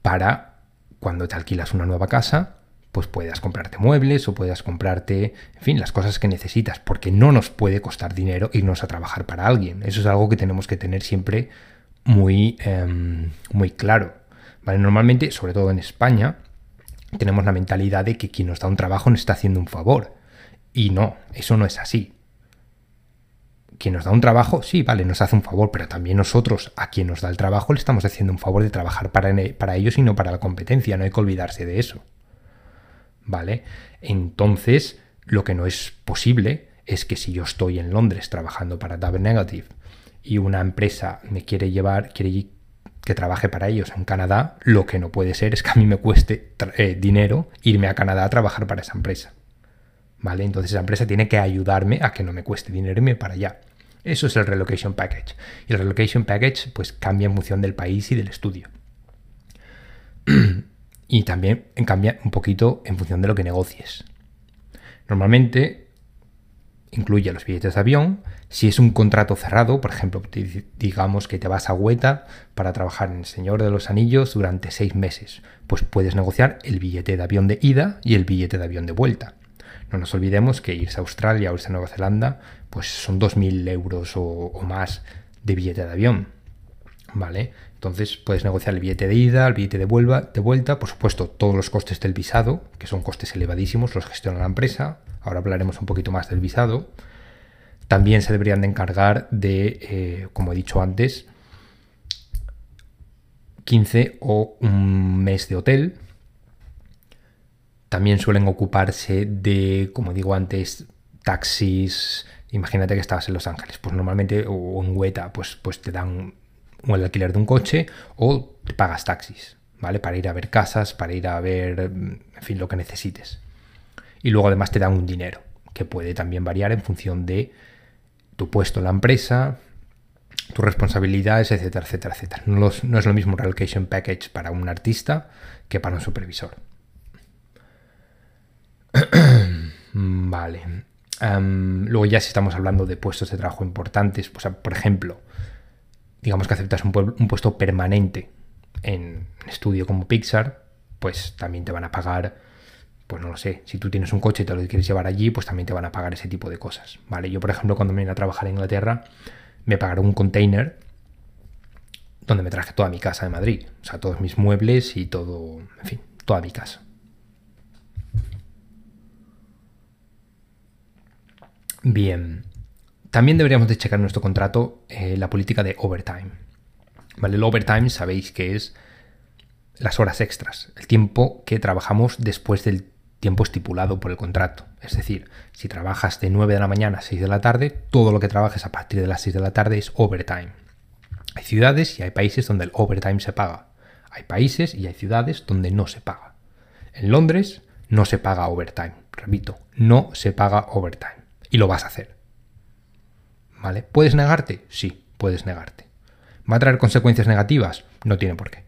[SPEAKER 1] para cuando te alquilas una nueva casa, pues puedas comprarte muebles o puedas comprarte, en fin, las cosas que necesitas, porque no nos puede costar dinero irnos a trabajar para alguien. Eso es algo que tenemos que tener siempre muy, em, muy claro. ¿vale? Normalmente, sobre todo en España, tenemos la mentalidad de que quien nos da un trabajo nos está haciendo un favor. Y no, eso no es así. Quien nos da un trabajo, sí, vale, nos hace un favor, pero también nosotros a quien nos da el trabajo le estamos haciendo un favor de trabajar para, para ellos y no para la competencia, no hay que olvidarse de eso. ¿Vale? Entonces, lo que no es posible es que si yo estoy en Londres trabajando para Double Negative y una empresa me quiere llevar, quiere que trabaje para ellos en Canadá, lo que no puede ser es que a mí me cueste eh, dinero irme a Canadá a trabajar para esa empresa. ¿Vale? Entonces esa empresa tiene que ayudarme a que no me cueste dinero irme para allá. Eso es el relocation package. Y el relocation package pues cambia en función del país y del estudio. (clears throat) y también cambia un poquito en función de lo que negocies. Normalmente incluye los billetes de avión. Si es un contrato cerrado, por ejemplo, digamos que te vas a Hueta para trabajar en el Señor de los Anillos durante seis meses, pues puedes negociar el billete de avión de ida y el billete de avión de vuelta. No nos olvidemos que irse a Australia o irse a Nueva Zelanda, pues son 2.000 euros o, más de billete de avión. ¿Vale? Entonces puedes negociar el billete de ida, el billete de, vuelta, de vuelta, por supuesto todos los costes del visado, que son costes elevadísimos, los gestiona la empresa, ahora hablaremos un poquito más del visado, también se deberían de encargar de, eh, como he dicho antes, 15 o un mes de hotel. También suelen ocuparse de, como digo antes, taxis. Imagínate que estabas en Los Ángeles, pues normalmente, o en Hueta, pues, pues te dan el alquiler de un coche o te pagas taxis, ¿vale? Para ir a ver casas, para ir a ver, en fin, lo que necesites y luego además te dan un dinero, que puede también variar en función de tu puesto en la empresa, tus responsabilidades, etcétera, etcétera, etcétera. No, es lo mismo un relocation package para un artista que para un supervisor. (clears throat) vale. Luego ya si estamos hablando de puestos de trabajo importantes, pues, por ejemplo, digamos que aceptas un, puesto permanente en un estudio como Pixar, pues también te van a pagar pues no lo sé, si tú tienes un coche y te lo quieres llevar allí, pues también te van a pagar ese tipo de cosas, ¿vale? Yo, por ejemplo, cuando me vine a trabajar en Inglaterra, me pagaron un container donde me traje toda mi casa de Madrid, o sea, todos mis muebles y todo, en fin, toda mi casa. Bien, también deberíamos de checar en nuestro contrato eh, la política de overtime. ¿Vale? El overtime sabéis que es las horas extras, el tiempo que trabajamos después del tiempo estipulado por el contrato. Es decir, si trabajas de 9 de la mañana a 6 de la tarde, todo lo que trabajes a partir de las 6 de la tarde es overtime. Hay ciudades y hay países donde el overtime se paga. Hay países y hay ciudades donde no se paga. En Londres no se paga overtime. Repito, no se paga overtime. Y lo vas a hacer. ¿Vale? ¿Puedes negarte? Sí, puedes negarte. ¿Va a traer consecuencias negativas? No tiene por qué.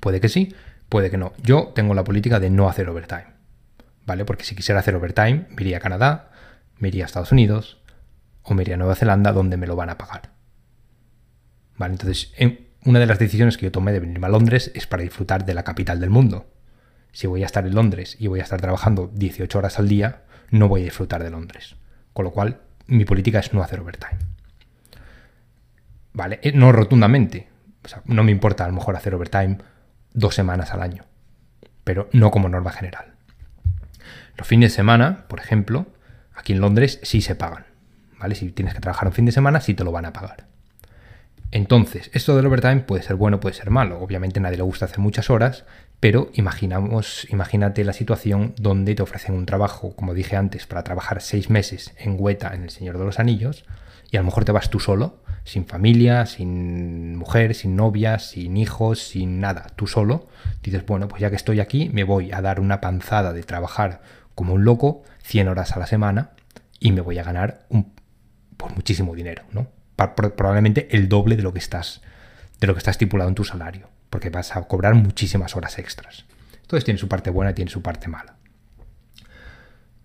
[SPEAKER 1] Puede que sí, Puede que no. Yo tengo la política de no hacer overtime. ¿Vale? Porque si quisiera hacer overtime, me iría a Canadá, me iría a Estados Unidos o me iría a Nueva Zelanda donde me lo van a pagar. ¿Vale? Entonces, una de las decisiones que yo tomé de venirme a Londres es para disfrutar de la capital del mundo. Si voy a estar en Londres y voy a estar trabajando 18 horas al día, no voy a disfrutar de Londres. Con lo cual, mi política es no hacer overtime. ¿Vale? Eh, no rotundamente. No me importa a lo mejor hacer overtime dos semanas al año, pero no como norma general. Los fines de semana, por ejemplo, aquí en Londres sí se pagan. ¿vale? Si tienes que trabajar un fin de semana, sí te lo van a pagar. Entonces, esto del overtime puede ser bueno, puede ser malo. Obviamente a nadie le gusta hacer muchas horas, pero imaginamos, imagínate la situación donde te ofrecen un trabajo, como dije antes, para trabajar seis meses en Hueta, en El Señor de los Anillos, y a lo mejor te vas tú solo, sin familia, sin mujer, sin novia, sin hijos, sin nada, tú solo. Dices, bueno, pues ya que estoy aquí, me voy a dar una panzada de trabajar como un loco, 100 horas a la semana, y me voy a ganar un, pues muchísimo dinero, ¿no? Probablemente el doble de lo que estás, de lo que está estipulado en tu salario porque vas a cobrar muchísimas horas extras. Entonces tiene su parte buena y tiene su parte mala.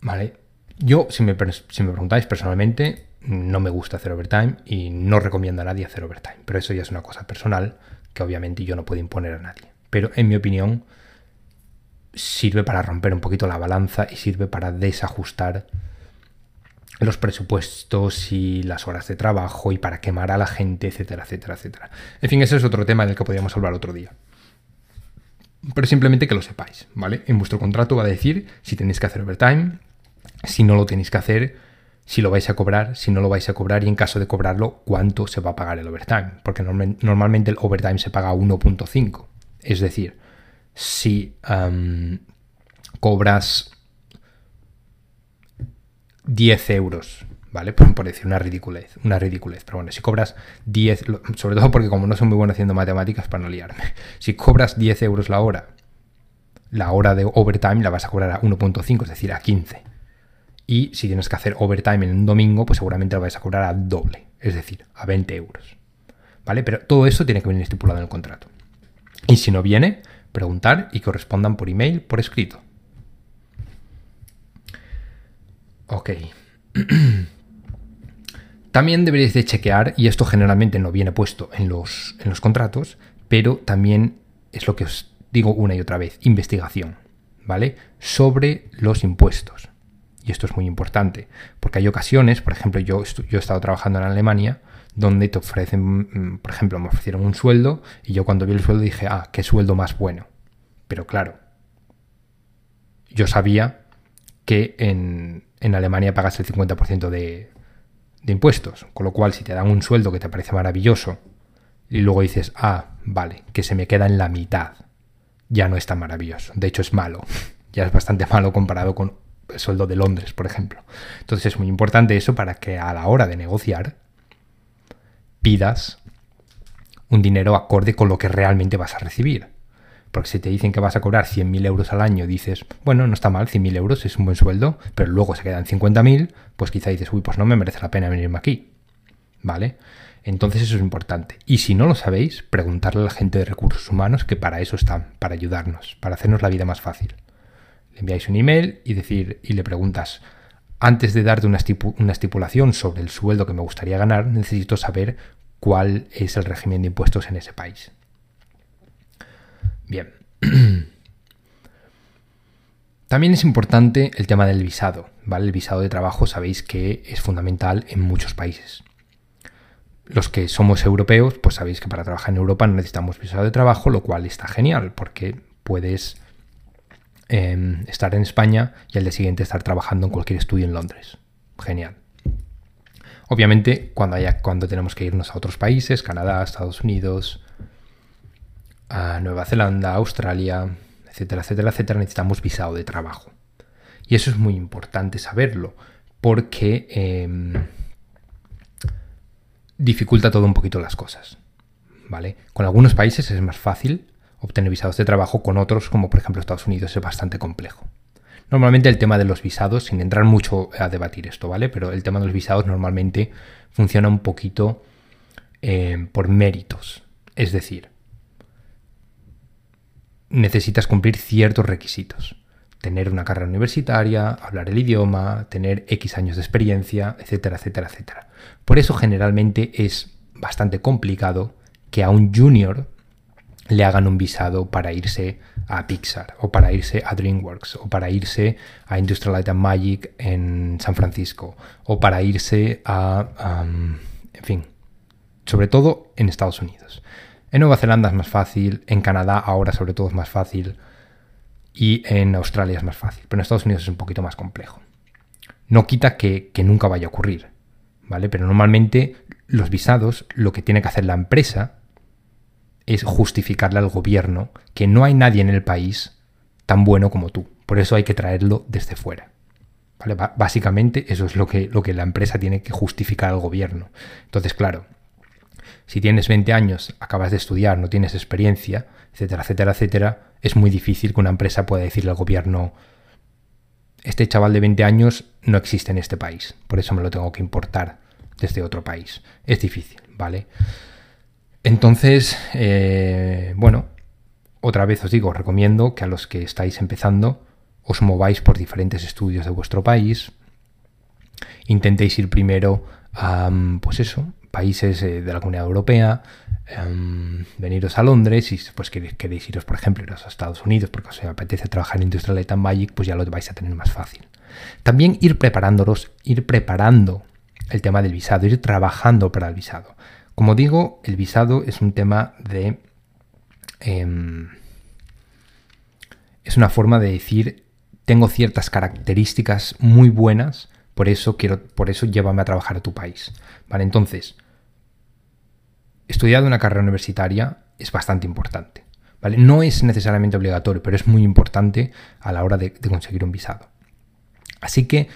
[SPEAKER 1] Vale. Yo, si me, si me preguntáis personalmente, no me gusta hacer overtime y no recomiendo a nadie hacer overtime. Pero eso ya es una cosa personal que obviamente yo no puedo imponer a nadie. Pero en mi opinión, sirve para romper un poquito la balanza y sirve para desajustar los presupuestos y las horas de trabajo y para quemar a la gente, etcétera, etcétera, etcétera. En fin, ese es otro tema del que podríamos hablar otro día. Pero simplemente que lo sepáis, ¿vale? En vuestro contrato va a decir si tenéis que hacer overtime, si no lo tenéis que hacer, si lo vais a cobrar, si no lo vais a cobrar y en caso de cobrarlo, cuánto se va a pagar el overtime. Porque normalmente el overtime se paga 1.5. Es decir, si cobras 10 euros, ¿vale? Por, decir una ridiculez, una ridiculez. Pero bueno, si cobras 10, sobre todo porque como no soy muy bueno haciendo matemáticas para no liarme, (laughs) si cobras 10 euros la hora, la hora de overtime la vas a cobrar a 1.5, es decir, a 15. Y si tienes que hacer overtime en un domingo, pues seguramente la vas a cobrar a doble, es decir, a 20 euros. ¿Vale? Pero todo eso tiene que venir estipulado en el contrato. Y si no viene, preguntar y que respondan por email, por escrito. Ok. (clears throat) también deberéis de chequear, y esto generalmente no viene puesto en los, en los contratos, pero también es lo que os digo una y otra vez, investigación, ¿vale? Sobre los impuestos. Y esto es muy importante, porque hay ocasiones, por ejemplo, yo, yo he estado trabajando en Alemania, donde te ofrecen, mm, por ejemplo, me ofrecieron un sueldo, y yo cuando vi el sueldo dije, ah, qué sueldo más bueno. Pero claro, yo sabía que en, en Alemania pagas el 50% de, de impuestos. Con lo cual, si te dan un sueldo que te parece maravilloso y luego dices, ah, vale, que se me queda en la mitad, ya no es tan maravilloso. De hecho, es malo. (laughs) Ya es bastante malo comparado con el sueldo de Londres, por ejemplo. Entonces es muy importante eso para que a la hora de negociar pidas un dinero acorde con lo que realmente vas a recibir. Porque si te dicen que vas a cobrar 100.000 euros al año, dices, bueno, no está mal, 100.000 euros es un buen sueldo, pero luego se quedan 50.000, pues quizá dices, uy, pues no me merece la pena venirme aquí. ¿Vale? Entonces eso es importante. Y si no lo sabéis, preguntarle a la gente de recursos humanos que para eso están, para ayudarnos, para hacernos la vida más fácil. Le enviáis un email y, decir, y le preguntas, antes de darte una, una estipulación sobre el sueldo que me gustaría ganar, necesito saber cuál es el régimen de impuestos en ese país. Bien. (clears throat) También es importante el tema del visado, ¿vale? El visado de trabajo sabéis que es fundamental en muchos países. Los que somos europeos, pues sabéis que para trabajar en Europa no necesitamos visado de trabajo, lo cual está genial, porque puedes em, estar en España y al día siguiente estar trabajando en cualquier estudio en Londres. Genial. Obviamente, cuando, haya, cuando tenemos que irnos a otros países, Canadá, Estados Unidos, a Nueva Zelanda, Australia, etcétera, etcétera, etcétera, necesitamos visado de trabajo. Y eso es muy importante saberlo, porque em, dificulta todo un poquito las cosas. ¿Vale? Con algunos países es más fácil obtener visados de trabajo, con otros, como por ejemplo Estados Unidos, es bastante complejo. Normalmente el tema de los visados, sin entrar mucho a debatir esto, ¿vale? Pero el tema de los visados normalmente funciona un poquito em, por méritos. Es decir, necesitas cumplir ciertos requisitos. Tener una carrera universitaria, hablar el idioma, tener X años de experiencia, etcétera, etcétera, etcétera. Por eso generalmente es bastante complicado que a un junior le hagan un visado para irse a Pixar o para irse a DreamWorks o para irse a Industrial Light and Magic en San Francisco o para irse a, en fin, sobre todo en Estados Unidos. En Nueva Zelanda es más fácil, en Canadá ahora sobre todo es más fácil y en Australia es más fácil, pero en Estados Unidos es un poquito más complejo. No quita que, nunca vaya a ocurrir, ¿vale? Pero normalmente los visados, lo que tiene que hacer la empresa es justificarle al gobierno que no hay nadie en el país tan bueno como tú. Por eso hay que traerlo desde fuera. ¿Vale? Básicamente eso es lo que, lo que la empresa tiene que justificar al gobierno. Entonces, claro, si tienes 20 años, acabas de estudiar, no tienes experiencia, etcétera, etcétera, etcétera, es muy difícil que una empresa pueda decirle al gobierno, este chaval de 20 años no existe en este país, por eso me lo tengo que importar desde otro país. Es difícil, ¿vale? Entonces, eh, bueno, otra vez os digo, recomiendo que a los que estáis empezando os mováis por diferentes estudios de vuestro país. Intentéis ir primero a, pues eso, países eh, de la Comunidad Europea, em, veniros a Londres y pues queréis, iros, por ejemplo, a Estados Unidos porque os apetece trabajar en Industrial Light and Magic, pues ya lo vais a tener más fácil. También ir preparándolos, ir preparando el tema del visado, ir trabajando para el visado. Como digo, el visado es un tema de... Em, es una forma de decir, tengo ciertas características muy buenas, por eso quiero, por eso llévame a trabajar a tu país. Vale, entonces, estudiar una carrera universitaria es bastante importante. ¿vale? No es necesariamente obligatorio, pero es muy importante a la hora de conseguir un visado. Así que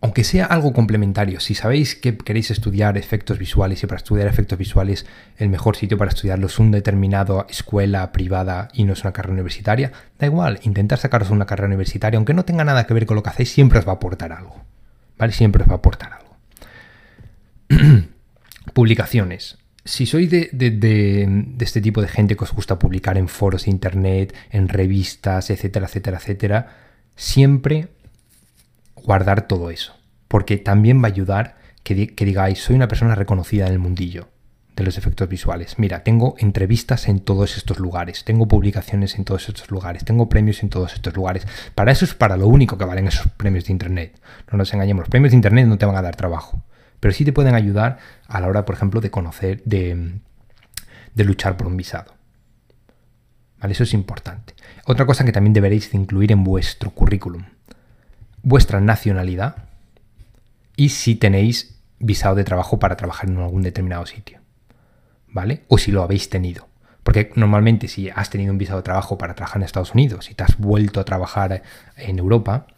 [SPEAKER 1] aunque sea algo complementario, si sabéis que queréis estudiar efectos visuales y para estudiar efectos visuales el mejor sitio para estudiarlo es una determinada escuela privada y no es una carrera universitaria, da igual, intentar sacaros una carrera universitaria, aunque no tenga nada que ver con lo que hacéis, siempre os va a aportar algo. ¿Vale? Siempre os va a aportar algo. (clears throat) Publicaciones. Si sois de, de, este tipo de gente que os gusta publicar en foros de internet, en revistas, etcétera, etcétera, etcétera, siempre guardar todo eso, porque también va a ayudar que, digáis, soy una persona reconocida en el mundillo de los efectos visuales. Mira, tengo entrevistas en todos estos lugares, tengo publicaciones en todos estos lugares, tengo premios en todos estos lugares. Para eso es para lo único que valen esos premios de Internet. No nos engañemos, los premios de Internet no te van a dar trabajo, pero sí te pueden ayudar a la hora, por ejemplo, de conocer, de, luchar por un visado. ¿Vale? Eso es importante. Otra cosa que también deberéis incluir en vuestro currículum vuestra nacionalidad y si tenéis visado de trabajo para trabajar en algún determinado sitio. ¿Vale? O si lo habéis tenido. Porque normalmente si has tenido un visado de trabajo para trabajar en Estados Unidos y te has vuelto a trabajar en Europa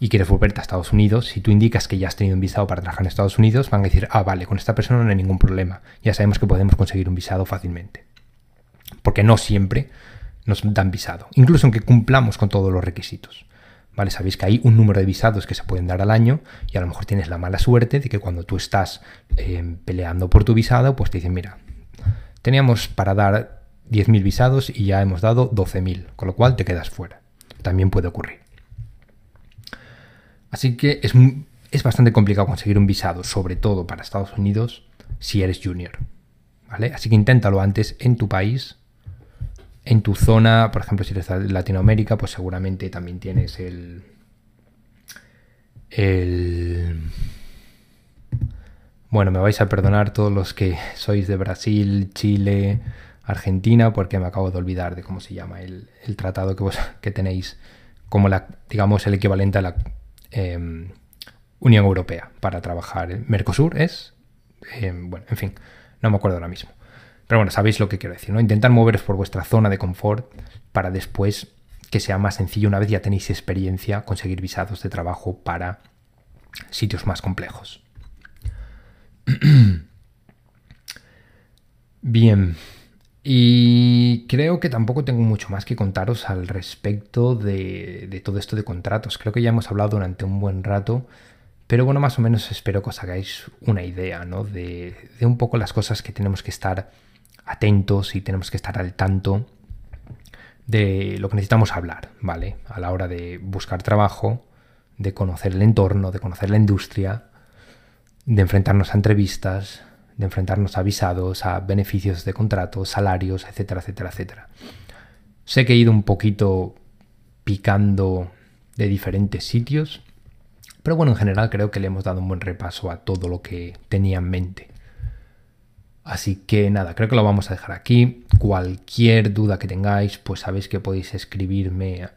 [SPEAKER 1] y quieres volverte a Estados Unidos, si tú indicas que ya has tenido un visado para trabajar en Estados Unidos, van a decir, ah, vale, con esta persona no hay ningún problema. Ya sabemos que podemos conseguir un visado fácilmente. Porque no siempre nos dan visado, incluso aunque cumplamos con todos los requisitos. Sabéis que hay un número de visados que se pueden dar al año y a lo mejor tienes la mala suerte de que cuando tú estás eh, peleando por tu visado, pues te dicen, mira, teníamos para dar 10.000 visados y ya hemos dado 12.000, con lo cual te quedas fuera. También puede ocurrir. Así que es, es bastante complicado conseguir un visado, sobre todo para Estados Unidos, si eres junior. ¿Vale? Así que inténtalo antes en tu país en tu zona, por ejemplo, si eres de Latinoamérica, pues seguramente también tienes el. el. Bueno, me vais a perdonar todos los que sois de Brasil, Chile, Argentina, porque me acabo de olvidar de cómo se llama el, tratado que, vos, (laughs) que tenéis como la, digamos, el equivalente a la em, Unión Europea para trabajar. Mercosur es, em, bueno, en fin, no me acuerdo ahora mismo. Pero bueno, sabéis lo que quiero decir, ¿no? Intentar moveros por vuestra zona de confort para después que sea más sencillo, una vez ya tenéis experiencia, conseguir visados de trabajo para sitios más complejos. (clears throat) Bien, y creo que tampoco tengo mucho más que contaros al respecto de, todo esto de contratos. Creo que ya hemos hablado durante un buen rato, pero bueno, más o menos espero que os hagáis una idea ¿no? de, de un poco las cosas que tenemos que estar atentos y tenemos que estar al tanto de lo que necesitamos hablar, ¿vale? A la hora de buscar trabajo, de conocer el entorno, de conocer la industria, de enfrentarnos a entrevistas, de enfrentarnos a visados, a beneficios de contratos, salarios, etcétera, etcétera, etcétera. Sé que he ido un poquito picando de diferentes sitios, pero bueno, en general creo que le hemos dado un buen repaso a todo lo que tenía en mente. Así que nada, creo que lo vamos a dejar aquí. Cualquier duda que tengáis, pues sabéis que podéis escribirme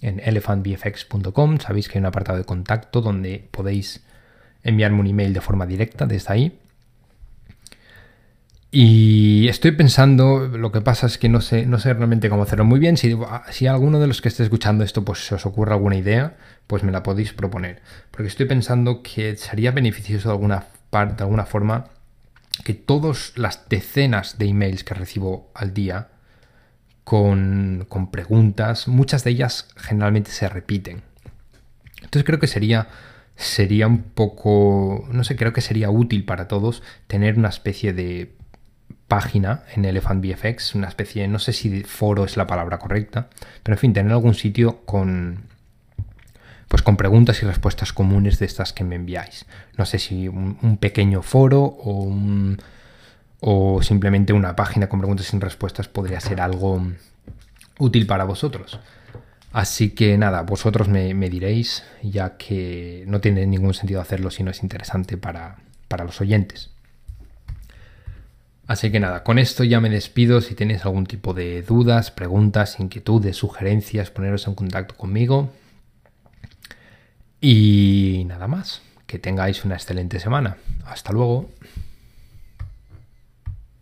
[SPEAKER 1] en elephantbfx.com. Sabéis que hay un apartado de contacto donde podéis enviarme un email de forma directa desde ahí. Y estoy pensando, lo que pasa es que no sé, no sé realmente cómo hacerlo muy bien. Si, si alguno de los que esté escuchando esto pues se os ocurre alguna idea, pues me la podéis proponer. Porque estoy pensando que sería beneficioso de alguna parte, de alguna forma, que todas las decenas de emails que recibo al día con, con preguntas, muchas de ellas generalmente se repiten. Entonces creo que sería sería un poco, no sé, creo que sería útil para todos tener una especie de página en Elephant VFX, una especie, no sé si foro es la palabra correcta, pero en fin, tener algún sitio con pues con preguntas y respuestas comunes de estas que me enviáis. No sé si un, pequeño foro o, o simplemente una página con preguntas y respuestas podría ser algo útil para vosotros. Así que nada, vosotros me, me, diréis, ya que no tiene ningún sentido hacerlo si no es interesante para, para los oyentes. Así que nada, con esto ya me despido. Si tenéis algún tipo de dudas, preguntas, inquietudes, sugerencias, poneros en contacto conmigo. Y nada más, que tengáis una excelente semana. Hasta luego.